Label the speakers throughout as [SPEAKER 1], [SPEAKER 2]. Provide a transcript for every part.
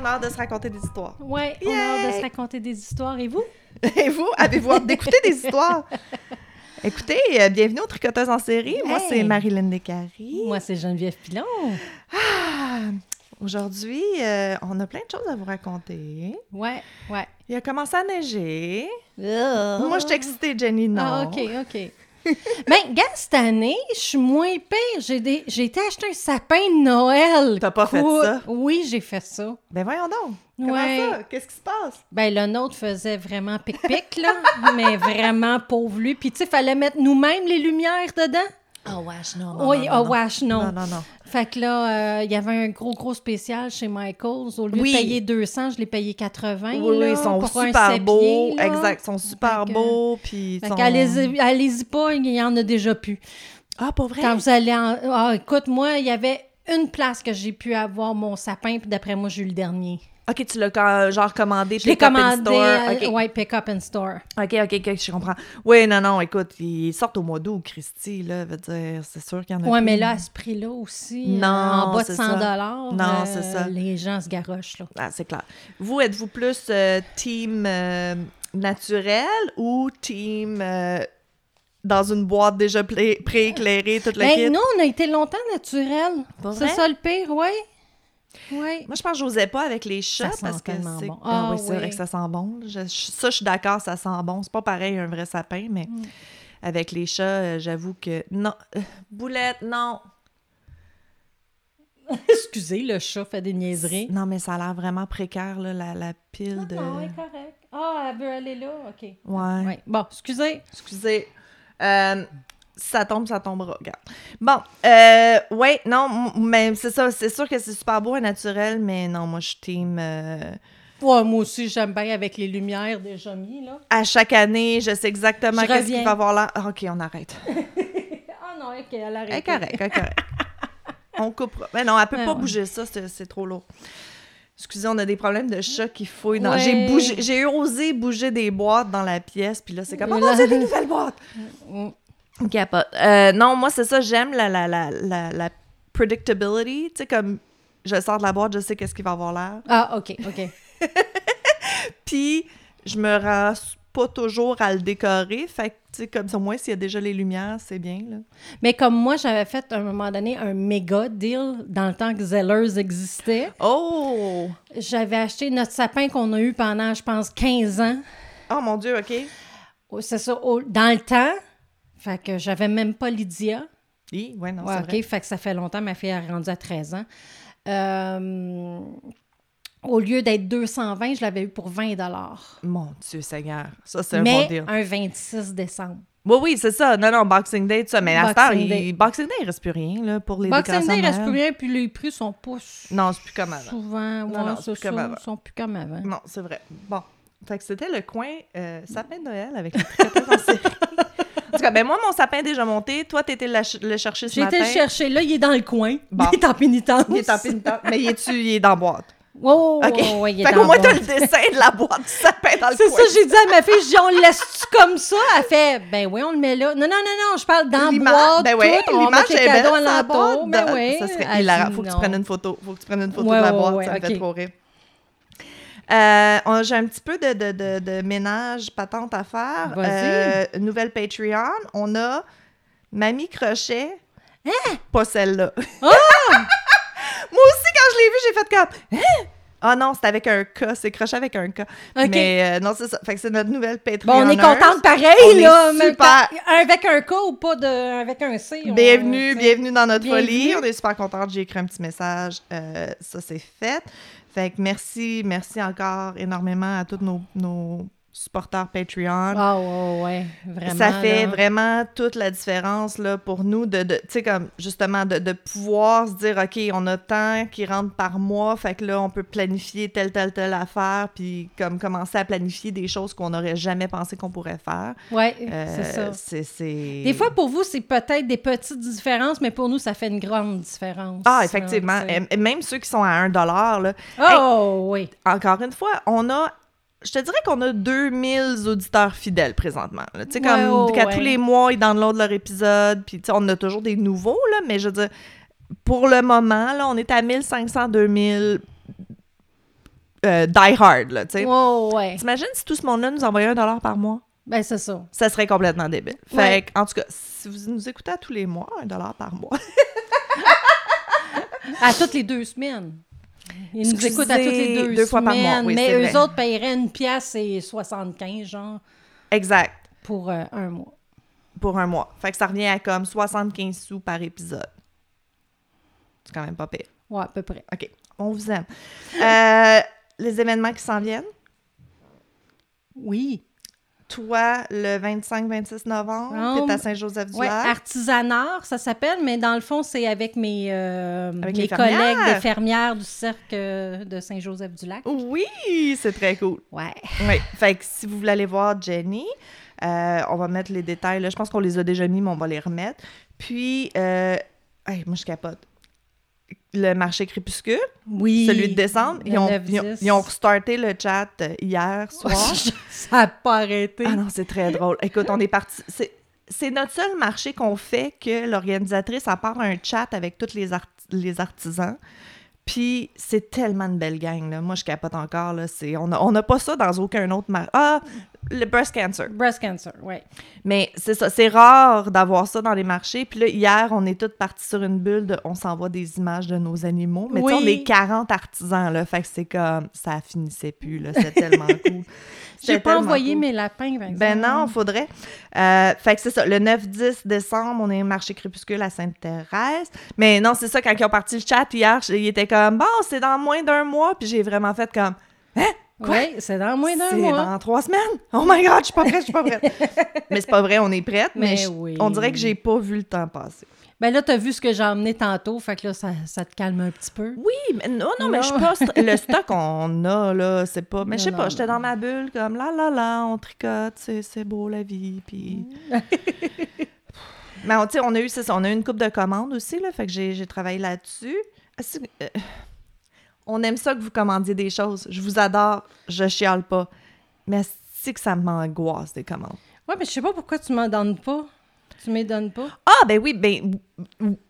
[SPEAKER 1] on a hâte de se raconter des histoires.
[SPEAKER 2] Ouais, on a hâte de se raconter des histoires. Et vous?
[SPEAKER 1] Et vous, avez-vous hâte d'écouter des histoires? Écoutez, euh, bienvenue aux Tricoteuses en série. Moi, c'est Marilyn Descaries.
[SPEAKER 2] Moi, c'est Geneviève Pilon.
[SPEAKER 1] Ah, Aujourd'hui, euh, on a plein de choses à vous raconter.
[SPEAKER 2] Ouais, ouais.
[SPEAKER 1] Il a commencé à neiger.
[SPEAKER 2] Moi,
[SPEAKER 1] Moi, je suis excitée, Jenny, non.
[SPEAKER 2] Ah, OK, OK. Ben, gars, cette année, je suis moins pire. J'ai des... j'ai été acheter un sapin de Noël.
[SPEAKER 1] T'as pas fait ça?
[SPEAKER 2] Oui, j'ai fait ça.
[SPEAKER 1] Ben voyons donc. Comment
[SPEAKER 2] Ouais.
[SPEAKER 1] ça? Qu'est-ce qui se passe?
[SPEAKER 2] Ben, le nôtre faisait vraiment pic-pic, là, mais vraiment pauvre lui. Puis, tu sais, fallait mettre nous-mêmes les lumières dedans.
[SPEAKER 1] Oh, wesh, non,
[SPEAKER 2] oui, oh, wesh, non.
[SPEAKER 1] Non, non, non.
[SPEAKER 2] Fait que là, euh, il y avait un gros, gros spécial chez Michaels. Au lieu
[SPEAKER 1] Oui.
[SPEAKER 2] de payer 200, je l'ai payé 80.
[SPEAKER 1] Oui,
[SPEAKER 2] là,
[SPEAKER 1] ils sont
[SPEAKER 2] pour
[SPEAKER 1] super beaux. Exact, ils sont super
[SPEAKER 2] Fait que-
[SPEAKER 1] beaux. Puis
[SPEAKER 2] Fait
[SPEAKER 1] sont...
[SPEAKER 2] qu'allez-y allez-y pas, il y en a déjà plus.
[SPEAKER 1] Ah, pas vrai?
[SPEAKER 2] Quand vous allez en... Ah, écoute, moi, il y avait une place que j'ai pu avoir mon sapin, puis d'après moi, j'ai eu le dernier.
[SPEAKER 1] OK, tu l'as genre commandé pick up in store.
[SPEAKER 2] euh,
[SPEAKER 1] OK.
[SPEAKER 2] ouais, pick up in store.
[SPEAKER 1] OK, OK, OK, je comprends. Oui, non, non, écoute, ils sortent au mois d'août, Christy, là, veut dire, c'est sûr qu'il y en a
[SPEAKER 2] Ouais,
[SPEAKER 1] plus.
[SPEAKER 2] mais là, à ce prix-là aussi, euh,
[SPEAKER 1] Non,
[SPEAKER 2] en bas de
[SPEAKER 1] c'est
[SPEAKER 2] 100
[SPEAKER 1] ça.
[SPEAKER 2] dollars,
[SPEAKER 1] Non, c'est ça.
[SPEAKER 2] les gens se garochent, là.
[SPEAKER 1] Ah, c'est clair. Vous, êtes-vous plus euh, team euh, naturel ou team euh, dans une boîte déjà pré- prééclairée, toute la
[SPEAKER 2] Ben,
[SPEAKER 1] kit?
[SPEAKER 2] nous, on a été longtemps naturel. C'est ça le pire, oui. Oui.
[SPEAKER 1] Moi, je pense que j'osais pas avec les chats
[SPEAKER 2] Ça sent
[SPEAKER 1] parce que c'est
[SPEAKER 2] bon.
[SPEAKER 1] Ah,
[SPEAKER 2] Ah,
[SPEAKER 1] oui, c'est vrai que ça sent bon. Je- ça, je suis d'accord, ça sent bon. C'est pas pareil un vrai sapin, mais
[SPEAKER 2] Mm.
[SPEAKER 1] avec les chats, euh, j'avoue que non. Euh, Boulette, non.
[SPEAKER 2] Excusez, le chat fait des niaiseries.
[SPEAKER 1] Non, mais ça a l'air vraiment précaire, là, la, la pile de.
[SPEAKER 2] Non, est correcte. Ah, elle veut aller là, OK.
[SPEAKER 1] Ouais.
[SPEAKER 2] Ouais. Bon, excusez.
[SPEAKER 1] Excusez. Euh, ça tombe, ça tombera. Regarde. Bon, euh, ouais, non, mais c'est ça. C'est sûr que c'est super beau et naturel, mais non, moi, je team. euh,
[SPEAKER 2] Ouais, moi aussi, j'aime bien avec les lumières déjà mis, là.
[SPEAKER 1] à chaque année, je sais exactement qu'est-ce qui
[SPEAKER 2] reviens.
[SPEAKER 1] va avoir l'air. Ah, OK, on arrête.
[SPEAKER 2] Ah non, OK, elle arrête.
[SPEAKER 1] Elle elle est correcte. On coupera. Mais non, elle peut
[SPEAKER 2] Ouais,
[SPEAKER 1] pas
[SPEAKER 2] ouais.
[SPEAKER 1] bouger ça, c'est c'est trop lourd. Excusez, on a des problèmes de chat qui fouillent. dans-
[SPEAKER 2] Ouais.
[SPEAKER 1] J'ai bougé, j'ai osé bouger des boîtes dans la pièce, puis là, c'est comme, oh
[SPEAKER 2] là-
[SPEAKER 1] Dieu, des nouvelles boîtes! Capote. Euh, non, moi, c'est ça, j'aime la, la, la, la, la predictability. Tu sais, comme je sors de la boîte, je sais qu'est-ce qui va avoir l'air.
[SPEAKER 2] Ah, OK, OK.
[SPEAKER 1] Puis, je me rends pas toujours à le décorer. Fait que, tu sais, comme ça, au moins, s'il y a déjà les lumières, c'est bien, là.
[SPEAKER 2] Mais comme moi, j'avais fait à un moment donné un méga deal dans le temps que Zellers existait.
[SPEAKER 1] Oh!
[SPEAKER 2] J'avais acheté notre sapin qu'on a eu pendant, je pense, 15 ans.
[SPEAKER 1] Oh mon Dieu, OK.
[SPEAKER 2] Oh, C'est ça, au- dans le temps. Fait que j'avais même pas Lydia.
[SPEAKER 1] Oui, ouais, non,
[SPEAKER 2] Ouais,
[SPEAKER 1] c'est
[SPEAKER 2] OK,
[SPEAKER 1] vrai.
[SPEAKER 2] fait que ça fait longtemps. Ma fille est rendue à 13 ans. Euh, au lieu d'être 220, je l'avais eu pour 20
[SPEAKER 1] Mon Dieu Seigneur, ça, c'est un
[SPEAKER 2] Mais
[SPEAKER 1] bon deal.
[SPEAKER 2] un 26 décembre.
[SPEAKER 1] Oui, oui, c'est ça. Non, non, Boxing Day, tout ça. Mais à
[SPEAKER 2] Boxing
[SPEAKER 1] cette heure,
[SPEAKER 2] Day.
[SPEAKER 1] il... Boxing Day, il reste plus rien, là, pour les
[SPEAKER 2] Boxing
[SPEAKER 1] décorations
[SPEAKER 2] Day, il reste plus rien, puis les prix sont pas
[SPEAKER 1] Non, c'est plus comme avant.
[SPEAKER 2] souvent.
[SPEAKER 1] Non,
[SPEAKER 2] ouais,
[SPEAKER 1] non,
[SPEAKER 2] c'est
[SPEAKER 1] c'est plus comme
[SPEAKER 2] ça,
[SPEAKER 1] avant.
[SPEAKER 2] Ils sont plus comme avant.
[SPEAKER 1] Non, c'est vrai. Bon. Fait que c'était le coin euh, sapin de Noël avec les tricoteuses en série. Tout cas, ben moi, mon sapin est déjà monté. Toi, t'étais le, ch- le chercher ce
[SPEAKER 2] J'ai été
[SPEAKER 1] matin.
[SPEAKER 2] le chercher. Là, il est dans le coin.
[SPEAKER 1] Bon.
[SPEAKER 2] Il est en pénitence.
[SPEAKER 1] Il est en pénitence. Mais il est-tu, il est dans la boîte?
[SPEAKER 2] Ouais,
[SPEAKER 1] OK.
[SPEAKER 2] ouais, ouais, il est
[SPEAKER 1] fait
[SPEAKER 2] dans
[SPEAKER 1] qu'au moins,
[SPEAKER 2] la
[SPEAKER 1] t'as le
[SPEAKER 2] boîte.
[SPEAKER 1] dessin de la boîte du sapin dans le
[SPEAKER 2] C'est
[SPEAKER 1] coin.
[SPEAKER 2] ça, j'ai dit à ma fille, on le laisse-tu comme ça? Elle fait, ben oui, on le met là. Non, non, non, non, je parle dans la
[SPEAKER 1] L'image-
[SPEAKER 2] boîte,
[SPEAKER 1] ben oui,
[SPEAKER 2] tout, on
[SPEAKER 1] l'image
[SPEAKER 2] les
[SPEAKER 1] est belle,
[SPEAKER 2] cadeaux alentour.
[SPEAKER 1] boîte.
[SPEAKER 2] Ben
[SPEAKER 1] dans-
[SPEAKER 2] oui.
[SPEAKER 1] Ça serait
[SPEAKER 2] Elle
[SPEAKER 1] hilarant.
[SPEAKER 2] dit
[SPEAKER 1] Faut que tu
[SPEAKER 2] non.
[SPEAKER 1] prennes une photo. Faut que tu prennes une photo
[SPEAKER 2] Ouais,
[SPEAKER 1] de la
[SPEAKER 2] ouais,
[SPEAKER 1] boîte.
[SPEAKER 2] ouais,
[SPEAKER 1] ça me fait
[SPEAKER 2] ok.
[SPEAKER 1] trop rire. Euh, J'ai un petit peu de, de, de, de ménage patente à faire.
[SPEAKER 2] Vas-y.
[SPEAKER 1] Euh, nouvelle Patreon. On a Mamie Crochet. Pas celle-là. Moi aussi, quand je l'ai vue, j'ai fait comme... Hein? Ah non, c'est avec un K. C'est Crochet avec un K.
[SPEAKER 2] Ok.
[SPEAKER 1] Mais euh, non, c'est ça. Fait que c'est notre nouvelle Patreon.
[SPEAKER 2] Bon, on est contente pareil,
[SPEAKER 1] On
[SPEAKER 2] là.
[SPEAKER 1] super.
[SPEAKER 2] Avec un K ou pas de, avec un C. on-
[SPEAKER 1] Bienvenue, bienvenue dans notre
[SPEAKER 2] Bienvenue.
[SPEAKER 1] folie. On est super contente. J'ai écrit un petit message. Euh, ça, c'est fait. Fait que merci, merci encore énormément à tous nos, nos supporters Patreon.
[SPEAKER 2] Ah, ouais, ouais, vraiment.
[SPEAKER 1] ça fait
[SPEAKER 2] là.
[SPEAKER 1] vraiment toute la différence là, pour nous de, de tu sais, comme justement de, de pouvoir se dire OK, on a tant qui rentre par mois, fait que là on peut planifier telle telle telle affaire puis comme commencer à planifier des choses qu'on n'aurait jamais pensé qu'on pourrait faire.
[SPEAKER 2] Ouais,
[SPEAKER 1] Euh,
[SPEAKER 2] c'est ça.
[SPEAKER 1] c'est c'est
[SPEAKER 2] Des fois, pour vous, c'est peut-être des petites différences, mais pour nous, ça fait une grande différence.
[SPEAKER 1] Ah, effectivement. même ceux qui sont à 1 là,
[SPEAKER 2] Oh, oui.
[SPEAKER 1] encore une fois, on a. Je te dirais qu'on a 2000 auditeurs fidèles présentement. Tu sais, comme
[SPEAKER 2] ouais,
[SPEAKER 1] qu'à
[SPEAKER 2] ouais.
[SPEAKER 1] tous les mois, ils downloadent leur épisode. Puis, tu sais, on a toujours des nouveaux, là, mais je veux dire, pour le moment, là, on est à 1500, 2000 euh, die hard, là, tu sais.
[SPEAKER 2] Ouais.
[SPEAKER 1] T'imagines si tout ce monde-là nous envoyait un dollar par mois?
[SPEAKER 2] Ben, c'est ça.
[SPEAKER 1] Ça serait complètement débile. Fait que, en tout cas, si vous nous écoutez à tous les mois, un dollar par mois,
[SPEAKER 2] À toutes les deux semaines. Ils nous écoutent à toutes les deux,
[SPEAKER 1] deux fois par mois,
[SPEAKER 2] semaines,
[SPEAKER 1] oui,
[SPEAKER 2] mais eux
[SPEAKER 1] vrai.
[SPEAKER 2] autres paieraient une pièce et 75, genre,
[SPEAKER 1] exact,
[SPEAKER 2] pour euh, un mois.
[SPEAKER 1] pour un mois. Fait que ça revient à comme 75 sous par épisode. C'est quand même pas pire.
[SPEAKER 2] Ouais, à peu près.
[SPEAKER 1] OK, on vous aime. Euh, les événements qui s'en viennent?
[SPEAKER 2] Oui.
[SPEAKER 1] Toi, le 25-26 novembre,
[SPEAKER 2] Oh,
[SPEAKER 1] t'es à
[SPEAKER 2] Ouais,
[SPEAKER 1] Saint-Joseph-du-Lac.
[SPEAKER 2] artisanat, ça s'appelle, mais dans le fond, c'est avec mes, euh,
[SPEAKER 1] Avec
[SPEAKER 2] mes collègues des fermières du euh, de Saint-Joseph-du-Lac.
[SPEAKER 1] Oui, c'est très cool.
[SPEAKER 2] Ouais.
[SPEAKER 1] Oui, fait que si vous voulez aller voir Jenny, euh, on va mettre les détails. Là. Je pense qu'on les a déjà mis, mais on va les remettre. Puis, euh, hey, moi, je capote. Le marché crépuscule,
[SPEAKER 2] Oui.
[SPEAKER 1] celui de décembre, ils ont,
[SPEAKER 2] 9-10.
[SPEAKER 1] ils, ont, ils ont restarté le chat euh, hier soir.
[SPEAKER 2] ça n'a pas arrêté.
[SPEAKER 1] ah non, c'est très drôle. Écoute, on est parti. C'est, notre seul marché qu'on fait que l'organisatrice, à part un chat avec tous les, art- les artisans. Puis c'est tellement une belle gang, là. Moi, je capote encore, là. C'est, on n'a on a pas ça dans aucun autre marché. Ah, le breast cancer.
[SPEAKER 2] Breast cancer, oui.
[SPEAKER 1] Mais c'est ça, c'est rare d'avoir ça dans les marchés. Puis là, hier, on est toutes partis sur une bulle de on s'envoie des images de nos animaux. Mais
[SPEAKER 2] Oui.
[SPEAKER 1] on est 40 artisans, là. Fait que c'est comme, ça finissait plus, là. C'était tellement cool.
[SPEAKER 2] J'ai pas envoyé
[SPEAKER 1] cool.
[SPEAKER 2] mes lapins, par exemple.
[SPEAKER 1] Ben non, faudrait. Euh, fait que c'est ça. Le 9-10 décembre, on est au marché crépuscule à Sainte-Thérèse. Mais non, c'est ça, quand ils ont parti le chat hier, ils étaient comme, bon, c'est dans moins d'un mois. Puis j'ai vraiment fait comme, Quoi?
[SPEAKER 2] Oui, c'est dans moins d'un
[SPEAKER 1] c'est
[SPEAKER 2] mois.
[SPEAKER 1] dans trois semaines? Oh my God, je suis pas prête, je suis pas prête. mais c'est pas vrai, on est prête. Mais,
[SPEAKER 2] Mais
[SPEAKER 1] je-
[SPEAKER 2] oui.
[SPEAKER 1] on dirait que j'ai pas vu le temps passer.
[SPEAKER 2] Ben là, t'as vu ce que j'ai emmené tantôt, fait que là, ça, ça te calme un petit peu.
[SPEAKER 1] Oui, mais non, non, mais je suis
[SPEAKER 2] Non.
[SPEAKER 1] pas. st- Le stock qu'on a, là, c'est pas. Mais je sais pas, j'étais dans ma bulle, comme là, là, là, on tricote, c'est c'est beau la vie, puis. mais on, tu sais, on a eu, c'est ça, on a eu une coupe de commandes aussi, là, fait que j'ai travaillé là-dessus. Ah, c'est- euh, on aime ça que vous commandiez des choses. Je vous adore, je chiale pas. Mais c'est que ça m'angoisse des commandes.
[SPEAKER 2] Ouais, mais je sais pas pourquoi tu m'en donnes pas. Tu m'en donnes pas.
[SPEAKER 1] Ah, ben oui, ben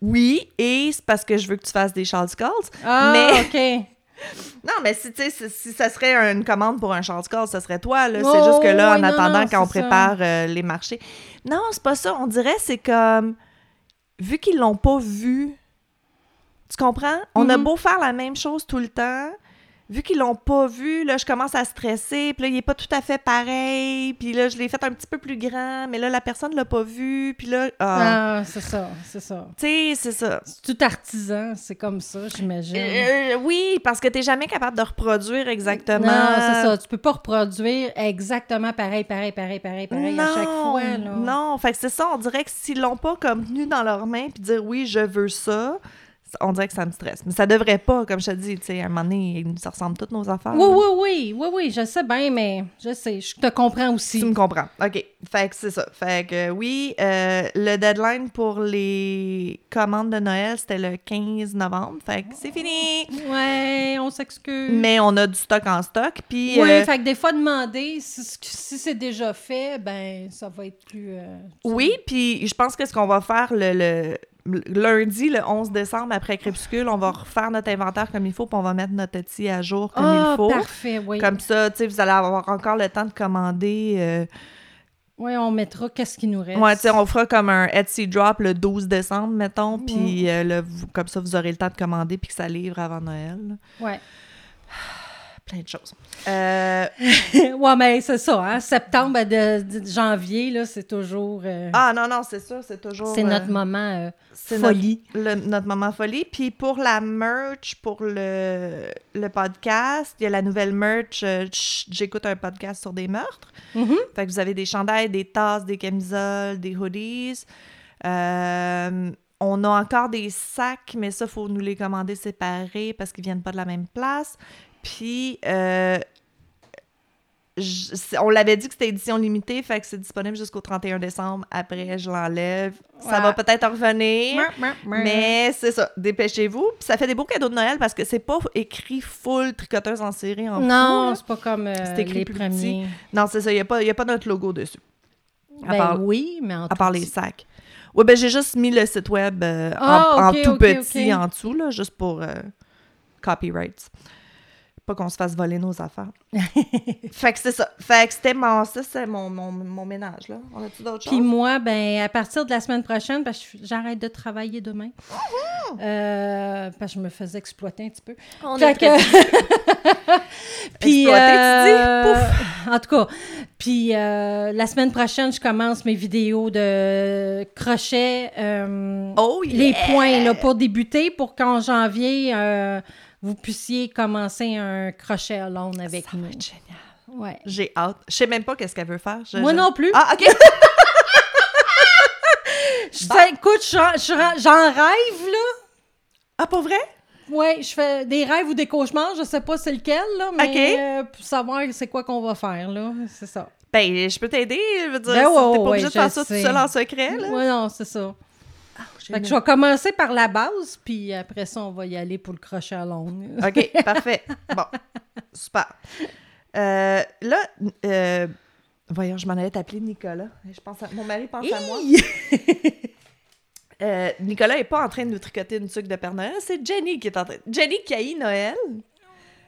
[SPEAKER 1] oui, et c'est parce que je veux que tu fasses des Charles Calls.
[SPEAKER 2] Ah,
[SPEAKER 1] Mais-
[SPEAKER 2] OK.
[SPEAKER 1] Non, mais si, si, ça serait une commande pour un Charles Call, ça serait toi, là.
[SPEAKER 2] Oh,
[SPEAKER 1] c'est juste que là,
[SPEAKER 2] oui,
[SPEAKER 1] en attendant,
[SPEAKER 2] non,
[SPEAKER 1] quand on
[SPEAKER 2] c'est
[SPEAKER 1] prépare euh, les marchés. Non, c'est pas ça. On dirait, c'est comme. Vu qu'ils l'ont pas vu. Tu comprends? On a
[SPEAKER 2] Mhm.
[SPEAKER 1] beau faire la même chose tout le temps. Vu qu'ils l'ont pas vu, là, je commence à stresser. Puis là, il est pas tout à fait pareil. Puis là, je l'ai fait un petit peu plus grand. Mais là, la personne l'a pas vu. Puis là, ah.
[SPEAKER 2] Ah, c'est ça, c'est ça.
[SPEAKER 1] Tu sais, c'est ça.
[SPEAKER 2] C'est tout artisan, c'est comme ça, j'imagine.
[SPEAKER 1] Euh, oui, parce que t'es jamais capable de reproduire exactement.
[SPEAKER 2] Non, c'est ça. Tu peux pas reproduire exactement pareil, pareil, pareil, pareil, pareil à chaque fois. Là.
[SPEAKER 1] Non, fait que c'est ça, on dirait que s'ils l'ont pas comme tenu dans leurs mains puis dire oui, je veux ça, on dirait que ça me stresse. Mais ça devrait pas, comme je te dis, tu sais, à un moment donné, ça ressemble toutes nos affaires.
[SPEAKER 2] Oui, oui, oui, oui, oui, je sais bien, mais je sais, je te comprends aussi.
[SPEAKER 1] Tu me comprends. OK. Fait que c'est ça. Fait que oui, euh, le deadline pour les commandes de Noël, c'était le 15 novembre. Fait que c'est fini.
[SPEAKER 2] Ouais, on s'excuse.
[SPEAKER 1] Mais on a du stock en stock. Puis
[SPEAKER 2] Oui,
[SPEAKER 1] euh,
[SPEAKER 2] fait que des fois, demander si, si c'est déjà fait, ben, ça va être plus. euh,
[SPEAKER 1] Oui, puis je pense que ce qu'on va faire le lundi, le 11 décembre, après Crépuscule, on va refaire notre inventaire comme il faut, puis on va mettre notre outil à jour comme
[SPEAKER 2] Ah,
[SPEAKER 1] il faut.
[SPEAKER 2] parfait, oui.
[SPEAKER 1] Comme ça, tu sais, vous allez avoir encore le temps de commander. euh,
[SPEAKER 2] Oui, on mettra qu'est-ce qui nous reste.
[SPEAKER 1] Ouais, tu sais, on fera comme un Etsy drop le 12 décembre, mettons,
[SPEAKER 2] Mm.
[SPEAKER 1] puis euh, comme ça, vous aurez le temps de commander puis que ça livre avant Noël. là.
[SPEAKER 2] Ouais.
[SPEAKER 1] Plein de choses. Euh,
[SPEAKER 2] ouais, mais c'est ça, hein. Septembre à de, de- janvier, là, c'est toujours. euh,
[SPEAKER 1] Ah non, non, c'est ça, c'est toujours...
[SPEAKER 2] c'est notre moment euh,
[SPEAKER 1] c'est
[SPEAKER 2] folie.
[SPEAKER 1] le- notre moment folie. Puis pour la merch, pour le, le podcast, il y a la nouvelle merch. J'écoute un podcast sur des meurtres.
[SPEAKER 2] Mhm.
[SPEAKER 1] Fait que vous avez des chandails, des tasses, des camisoles, des hoodies. On a encore des sacs, mais ça, il faut nous les commander séparés parce qu'ils viennent pas de la même place. Puis, euh, je- on l'avait dit que c'était édition limitée, fait que c'est disponible jusqu'au 31 décembre. Après, je l'enlève. Ça va peut-être en revenir. Mais c'est ça, dépêchez-vous. Puis ça fait des beaux cadeaux de Noël parce que c'est pas écrit full tricoteuse en série en
[SPEAKER 2] Non, c'est pas comme euh,
[SPEAKER 1] C'est écrit
[SPEAKER 2] les
[SPEAKER 1] plus
[SPEAKER 2] premiers.
[SPEAKER 1] Non, c'est ça, il n'y a, pas- y a pas notre logo dessus. À
[SPEAKER 2] Ben
[SPEAKER 1] part,
[SPEAKER 2] oui, mais en
[SPEAKER 1] à part les
[SPEAKER 2] petit.
[SPEAKER 1] sacs. Oui, ben j'ai juste mis le site web euh,
[SPEAKER 2] Ah,
[SPEAKER 1] en, en
[SPEAKER 2] ok,
[SPEAKER 1] tout petit en dessous, là, juste pour euh, copyrights. Pas qu'on se fasse voler nos affaires. fait que c'est ça. Fait que c'était mon, ça, c'est mon, mon, mon ménage, là. On a-tu d'autres
[SPEAKER 2] Puis
[SPEAKER 1] choses?
[SPEAKER 2] moi, ben, à partir de la semaine prochaine, parce que j'arrête de travailler demain, euh, parce que je me faisais exploiter un petit peu.
[SPEAKER 1] On
[SPEAKER 2] Fait que- Puis,
[SPEAKER 1] Exploiter, tu dis?
[SPEAKER 2] euh, En tout cas, puis euh, la semaine prochaine, je commence mes vidéos de crochet.
[SPEAKER 1] Oh,
[SPEAKER 2] Les points là, pour débuter, pour qu'en janvier, vous puissiez commencer un crochet à l'onde avec
[SPEAKER 1] Ça va
[SPEAKER 2] nous.
[SPEAKER 1] être génial.
[SPEAKER 2] Ouais.
[SPEAKER 1] J'ai hâte. Je sais même pas qu'est-ce qu'elle veut faire. Je-
[SPEAKER 2] Moi
[SPEAKER 1] je-
[SPEAKER 2] non plus.
[SPEAKER 1] Ah, OK.
[SPEAKER 2] Je sais, écoute, j'en rêve, là.
[SPEAKER 1] ah, pour vrai?
[SPEAKER 2] Oui, je fais des rêves ou des cauchemars, je sais pas c'est lequel, là, mais
[SPEAKER 1] Ok.
[SPEAKER 2] euh, pour savoir c'est quoi qu'on va faire, là, c'est ça.
[SPEAKER 1] Ben, je peux t'aider. Je veux dire,
[SPEAKER 2] Ben ouais,
[SPEAKER 1] t'es pas
[SPEAKER 2] ouais,
[SPEAKER 1] obligé de faire ça tout seul en secret, là.
[SPEAKER 2] Oui, non, c'est ça. Fait que je vais commencer par la base, puis après ça, on va y aller pour le crochet à longue.
[SPEAKER 1] OK, parfait. Bon, super. Euh, là, euh, voyons, je m'en allais t'appeler Nicolas. Je pense à- Mon mari pense à moi. Euh, Nicolas est pas en train de nous tricoter une tuque de Père Noël, c'est Jenny qui est en train... Jenny qui haït Noël.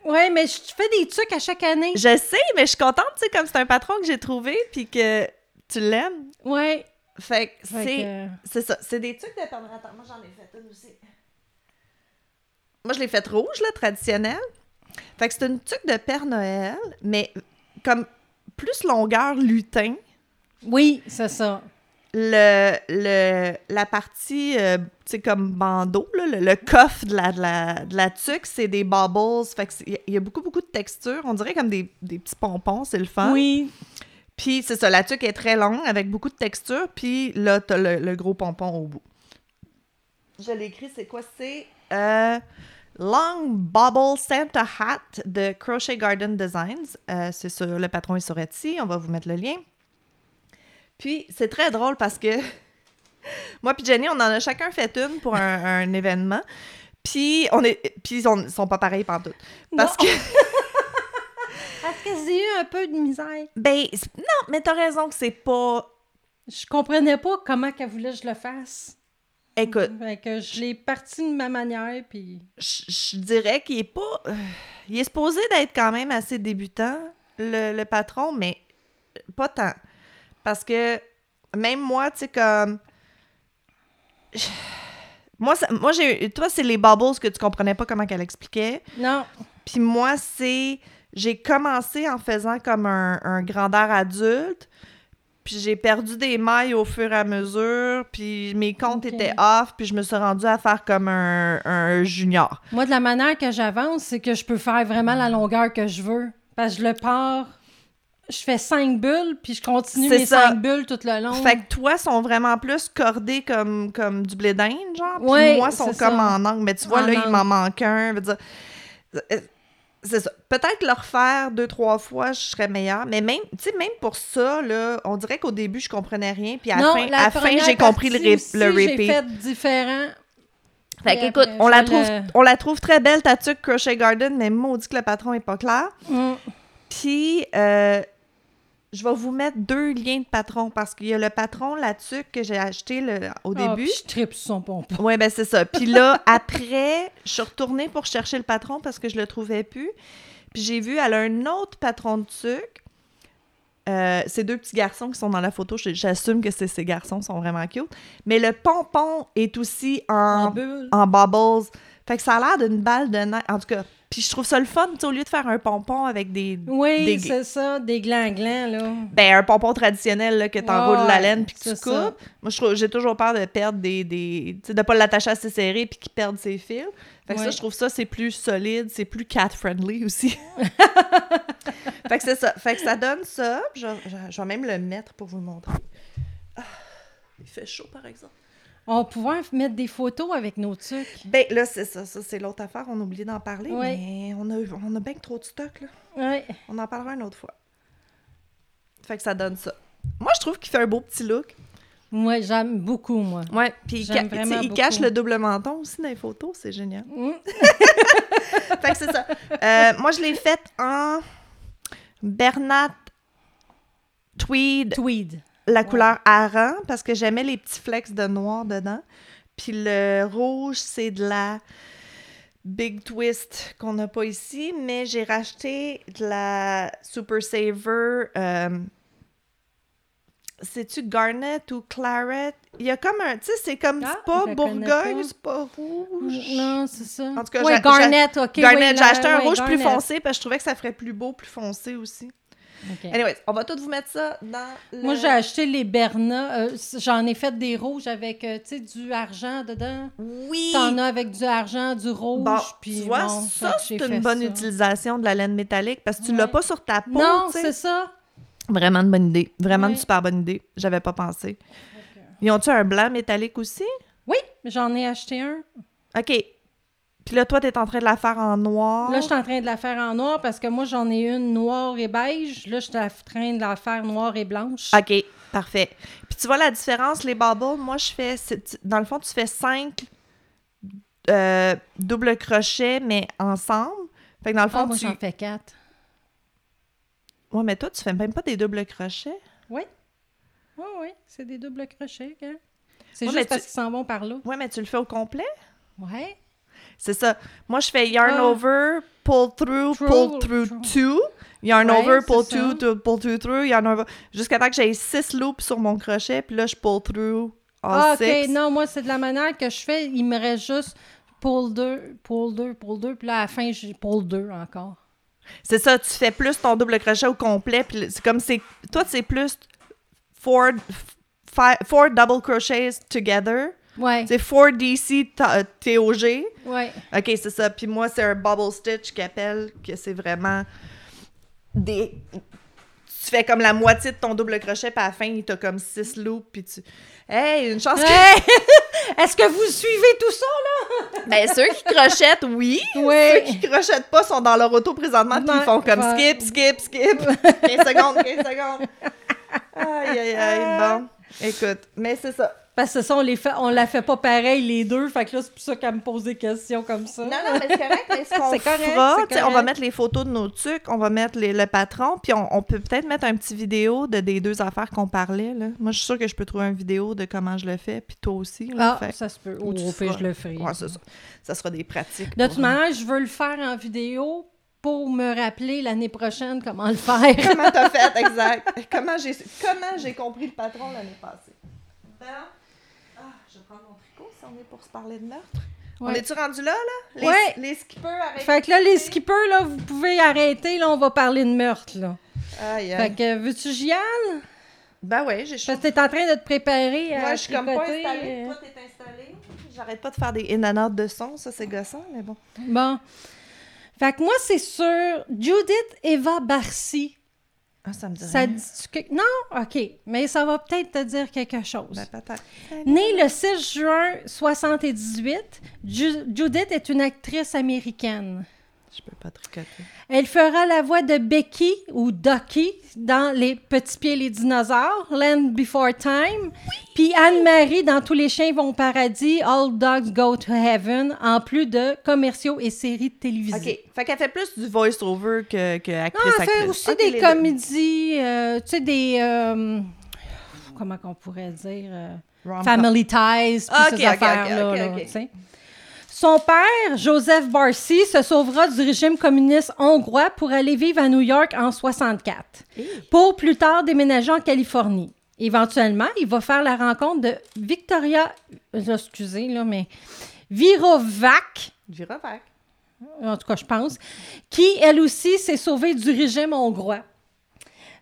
[SPEAKER 2] Ouais, mais je fais des trucs à chaque année.
[SPEAKER 1] Je sais, mais je suis contente, tu sais, comme c'est un patron que j'ai trouvé, puis que tu l'aimes.
[SPEAKER 2] Ouais.
[SPEAKER 1] Fait que c'est... C'est ça, c'est des trucs de. Attends, moi j'en ai fait une aussi. Moi je l'ai faite rouge, là, traditionnelle. Fait que c'est une tuque de Père Noël, mais comme plus longueur lutin.
[SPEAKER 2] Oui, c'est ça.
[SPEAKER 1] Le, le, la partie, euh, tu sais, comme bandeau, là, le, le coffre de la, de la, de la tuque, c'est des bubbles. Fait que c'est- il y y a beaucoup, beaucoup de textures. On dirait comme des, des petits pompons, c'est le fun.
[SPEAKER 2] Oui.
[SPEAKER 1] Puis c'est ça, la tuque est très longue avec beaucoup de texture. Puis là, t'as le, le gros pompon au bout. Je l'ai écrit, c'est quoi? C'est euh, Long Bobble Santa Hat de Crochet Garden Designs. Euh, c'est sur le patron est sur Etsy. On va vous mettre le lien. Puis c'est très drôle parce que moi puis Jenny, on en a chacun fait une pour un, un événement. Puis on est, puis ils sont- sont pas pareils pantoute. Parce
[SPEAKER 2] Non.
[SPEAKER 1] que
[SPEAKER 2] que j'ai eu un peu de misère?
[SPEAKER 1] ben non, mais t'as raison que c'est pas.
[SPEAKER 2] Je comprenais pas comment qu'elle voulait que je le fasse.
[SPEAKER 1] Écoute,
[SPEAKER 2] Fait que je l'ai parti de ma manière, puis...
[SPEAKER 1] je, je dirais qu'il est pas. euh, il est supposé d'être quand même assez débutant, le, le patron, mais pas tant. Parce que même moi, tu sais, comme. je- Moi, ça- moi j'ai toi, c'est les bubbles que tu comprenais pas comment qu'elle expliquait.
[SPEAKER 2] Non.
[SPEAKER 1] Puis moi, c'est. J'ai commencé en faisant comme un, un grandeur adulte. Puis j'ai perdu des mailles au fur et à mesure. Puis mes comptes étaient off. Puis je me suis rendue à faire comme un, un junior.
[SPEAKER 2] Moi, de la manière que j'avance, c'est que je peux faire vraiment la longueur que je veux. Parce que je le pars, je fais cinq bulles, puis je continue mes
[SPEAKER 1] ça.
[SPEAKER 2] cinq bulles tout le long.
[SPEAKER 1] Fait que toi, sont vraiment plus cordés comme, comme du blé d'Inde, genre. Puis
[SPEAKER 2] Ouais,
[SPEAKER 1] moi, sont comme
[SPEAKER 2] ça.
[SPEAKER 1] en angle. Mais tu vois,
[SPEAKER 2] En
[SPEAKER 1] là, il m'en manque un. Dire, euh, C'est ça. Peut-être le refaire deux, trois fois, je serais meilleure. Mais même, tu sais, même pour ça, là, on dirait qu'au début, je comprenais rien. Puis à la
[SPEAKER 2] non,
[SPEAKER 1] fin,
[SPEAKER 2] la
[SPEAKER 1] j'ai compris le,
[SPEAKER 2] partie
[SPEAKER 1] ré-
[SPEAKER 2] aussi,
[SPEAKER 1] le
[SPEAKER 2] J'ai
[SPEAKER 1] repeat.
[SPEAKER 2] fait différent.
[SPEAKER 1] Fait qu'écoute, on la,
[SPEAKER 2] le-
[SPEAKER 1] trouve, on la trouve très belle, ta tuque Crochet Garden, mais maudit que le patron est pas clair.
[SPEAKER 2] Mm.
[SPEAKER 1] Puis, euh, je vais vous mettre deux liens de patron parce qu'il y a le patron, tuque que j'ai acheté le- au
[SPEAKER 2] Ah,
[SPEAKER 1] début.
[SPEAKER 2] puis je tripe son pompon.
[SPEAKER 1] Oui, ben c'est ça. Puis là, après, je suis retournée pour chercher le patron parce que je le trouvais plus. Puis j'ai vu, elle a un autre patron de tuque. Euh, ces deux petits garçons qui sont dans la photo, j'assume que c'est ces garçons, sont vraiment cute. Mais le pompon est aussi
[SPEAKER 2] En
[SPEAKER 1] en bubbles. Fait que ça a l'air d'une balle de neige. En tout cas, puis je trouve ça le fun, tu sais, au lieu de faire un pompon avec des...
[SPEAKER 2] Oui,
[SPEAKER 1] des-
[SPEAKER 2] c'est ça, des glands-glands, là.
[SPEAKER 1] Ben, un pompon traditionnel, là, que t'enroules
[SPEAKER 2] Ouais,
[SPEAKER 1] la laine puis que tu
[SPEAKER 2] c'est ça.
[SPEAKER 1] coupes. Moi, je trouve, j'ai toujours peur de perdre des... des tu sais, de pas l'attacher assez serré puis qu'il perde ses fils. Fait que ça, je trouve ça, c'est plus solide, c'est plus cat-friendly aussi. fait que c'est ça. Fait que ça donne ça. Je- je vais même le mettre pour vous le montrer. Ah, il fait chaud, par exemple.
[SPEAKER 2] On pouvait mettre des photos avec nos trucs.
[SPEAKER 1] Ben, là, c'est ça. Ça, c'est l'autre affaire. On a oublié d'en parler,
[SPEAKER 2] Ouais.
[SPEAKER 1] mais on a, on a bien que trop de stock, là.
[SPEAKER 2] Oui.
[SPEAKER 1] On en parlera une autre fois. Fait que ça donne ça. Moi, je trouve qu'il fait un beau petit look.
[SPEAKER 2] Moi, j'aime beaucoup, moi.
[SPEAKER 1] Ouais, puis il, ca- cache le double menton aussi dans les photos, c'est génial.
[SPEAKER 2] Mm.
[SPEAKER 1] fait que c'est ça. Euh, moi, je l'ai faite en Bernat Tweed,
[SPEAKER 2] Tweed.
[SPEAKER 1] La couleur hareng, parce que j'aimais les petits flecks de noir dedans. Puis le rouge, c'est de la big twist qu'on n'a pas ici, mais j'ai racheté de la Super Saver. euh, C'est-tu Garnet ou Claret? Il y a comme un. Tu sais, c'est comme.
[SPEAKER 2] Ah,
[SPEAKER 1] c'est pas Bourgogne, c'est pas rouge?
[SPEAKER 2] Non, c'est ça.
[SPEAKER 1] En tout cas,
[SPEAKER 2] Garnet, OK.
[SPEAKER 1] Garnet,
[SPEAKER 2] oui,
[SPEAKER 1] j'ai acheté un rouge plus foncé parce que je trouvais que ça ferait plus beau, plus foncé aussi.
[SPEAKER 2] OK.
[SPEAKER 1] Anyways, on va tous vous mettre ça dans le...
[SPEAKER 2] Moi, j'ai acheté les Berna. euh, J'en ai fait des rouges avec, euh, tu sais, du argent dedans.
[SPEAKER 1] Oui!
[SPEAKER 2] T'en as avec du argent, du rouge.
[SPEAKER 1] Bon,
[SPEAKER 2] puis
[SPEAKER 1] tu vois,
[SPEAKER 2] bon,
[SPEAKER 1] ça, c'est une bonne
[SPEAKER 2] ça.
[SPEAKER 1] utilisation de la laine métallique parce que tu
[SPEAKER 2] Ouais.
[SPEAKER 1] l'as pas sur ta peau,
[SPEAKER 2] Non, c'est ça.
[SPEAKER 1] Vraiment une bonne idée. Vraiment une super bonne idée. J'avais pas pensé. Ils ont-tu un blanc métallique aussi?
[SPEAKER 2] Oui, j'en ai acheté un.
[SPEAKER 1] OK. Puis là, toi, t'es en train de la faire en noir.
[SPEAKER 2] Là, je suis en train de la faire en noir parce que moi, j'en ai une noire et beige. Là, je suis en train de la faire noire et blanche.
[SPEAKER 1] OK, parfait. Puis tu vois la différence, les bubbles, moi, je fais... Dans le fond, tu fais cinq euh, double crochets, mais ensemble. Fait que dans le fond,
[SPEAKER 2] Ah, moi,
[SPEAKER 1] tu...
[SPEAKER 2] j'en fais quatre.
[SPEAKER 1] Ouais, mais toi, tu fais même pas des doubles crochets.
[SPEAKER 2] Oui. Oui, oui, c'est des doubles crochets. hein. C'est
[SPEAKER 1] Ouais,
[SPEAKER 2] juste parce
[SPEAKER 1] tu-
[SPEAKER 2] qu'ils s'en vont par là.
[SPEAKER 1] Ouais, mais tu le fais au complet?
[SPEAKER 2] Ouais.
[SPEAKER 1] C'est ça. Moi, je fais yarn
[SPEAKER 2] Ah.
[SPEAKER 1] over, pull through,
[SPEAKER 2] True,
[SPEAKER 1] pull through
[SPEAKER 2] true.
[SPEAKER 1] two. Yarn
[SPEAKER 2] Ouais,
[SPEAKER 1] over, pull to- pull through, through, yarn over. Jusqu'à temps que j'ai six loops sur mon crochet, puis là, je pull through all
[SPEAKER 2] Ah, OK.
[SPEAKER 1] six.
[SPEAKER 2] Non, moi, c'est de la manière que je fais. Il me reste juste pull 2, pull 2, pull 2. Puis là, à la fin, j'ai pull 2 encore.
[SPEAKER 1] C'est ça, tu fais plus ton double crochet au complet, puis c'est comme c'est... Toi, c'est plus four, fi- four double crochets together.
[SPEAKER 2] Ouais.
[SPEAKER 1] C'est four DC ta- TOG.
[SPEAKER 2] Ouais.
[SPEAKER 1] OK, c'est ça. Puis moi, c'est un bubble stitch qui appelle que c'est vraiment des. Tu fais comme la moitié de ton double crochet, puis à la fin, t'as comme six loops, puis tu. Hey, une chance que.
[SPEAKER 2] Hey! Est-ce que vous suivez tout ça, là?
[SPEAKER 1] Ben, ceux qui crochettent, oui.
[SPEAKER 2] Oui.
[SPEAKER 1] Ceux qui crochettent pas sont dans leur auto présentement, puis ils font comme
[SPEAKER 2] ouais.
[SPEAKER 1] skip, skip, skip. 15 secondes, 15 secondes. Aïe, aïe, aïe. Bon, écoute, mais c'est ça.
[SPEAKER 2] Parce que ça, on, les fait, on la fait pas pareil, les deux. Fait que là, c'est pour ça qu'elle me pose des questions comme ça.
[SPEAKER 1] Non, non, mais c'est correct. Mais ce qu'on
[SPEAKER 2] correct,
[SPEAKER 1] on va mettre les photos de nos trucs, on va mettre les- le patron, puis on, on peut peut-être mettre un petit vidéo de des deux affaires qu'on parlait. Là. Moi, je suis sûre que je peux trouver une vidéo de comment je le fais, puis toi aussi. Là,
[SPEAKER 2] Ah,
[SPEAKER 1] Fait-
[SPEAKER 2] ça se peut.
[SPEAKER 1] ou
[SPEAKER 2] Au
[SPEAKER 1] tu
[SPEAKER 2] je le ferai.
[SPEAKER 1] Ouais, ça. Ça sera des pratiques.
[SPEAKER 2] De toute manière, je veux le faire en vidéo pour me rappeler l'année prochaine comment le faire.
[SPEAKER 1] Comment t'as fait, exact. comment j'ai comment j'ai compris le patron l'année passée? Bon. Ah, je vais prendre mon tricot si on est pour se parler de meurtre. On
[SPEAKER 2] Ouais.
[SPEAKER 1] est-tu rendu là, là? Les,
[SPEAKER 2] Ouais.
[SPEAKER 1] Les skippers, arrêtez.
[SPEAKER 2] Fait que là, les skippers, là, vous pouvez arrêter. Là, on va parler de meurtre, là.
[SPEAKER 1] Aïe,
[SPEAKER 2] Fait
[SPEAKER 1] aïe.
[SPEAKER 2] que, veux-tu que j'y aille?
[SPEAKER 1] Ben ouais, j'ai chaud.
[SPEAKER 2] Parce que t'es en train de te préparer à
[SPEAKER 1] Moi, je suis comme pas installée.
[SPEAKER 2] euh.
[SPEAKER 1] Toi, t'es installée. J'arrête pas de faire des in and out de son. Ça, c'est gossant, mais bon.
[SPEAKER 2] Bon. Fait que moi, c'est sur Judith Eva Barcy.
[SPEAKER 1] Ah, ça me dit
[SPEAKER 2] Ça
[SPEAKER 1] rien.
[SPEAKER 2] dit que... Non? OK. Mais ça va peut-être te dire quelque chose.
[SPEAKER 1] Ben.
[SPEAKER 2] Née le 6 juin 78, Ju- Judith est une actrice américaine.
[SPEAKER 1] Je peux pas tricoter.
[SPEAKER 2] Elle fera la voix de Becky ou Ducky dans Les Petits Pieds et les dinosaures, Land Before Time, puis Anne-Marie dans Tous les chiens vont au paradis, All Dogs Go to Heaven, en plus de commerciaux et séries télévisées.
[SPEAKER 1] OK. Fait qu'elle fait plus du voice-over que, que
[SPEAKER 2] Non,
[SPEAKER 1] actrice,
[SPEAKER 2] elle fait
[SPEAKER 1] actrice.
[SPEAKER 2] aussi des comédies, euh, tu sais, des... euh, comment qu'on pourrait dire... euh. Family Ties, puis ces affaires-là. là. Son père, Joseph Barcy, se sauvera du régime communiste hongrois pour aller vivre à New York en 64, pour plus tard déménager en Californie. Éventuellement, il va faire la rencontre de Victoria, euh, excusez, là, mais Virovac,
[SPEAKER 1] Girovac.
[SPEAKER 2] en tout cas, je pense, qui, elle aussi, s'est sauvée du régime hongrois.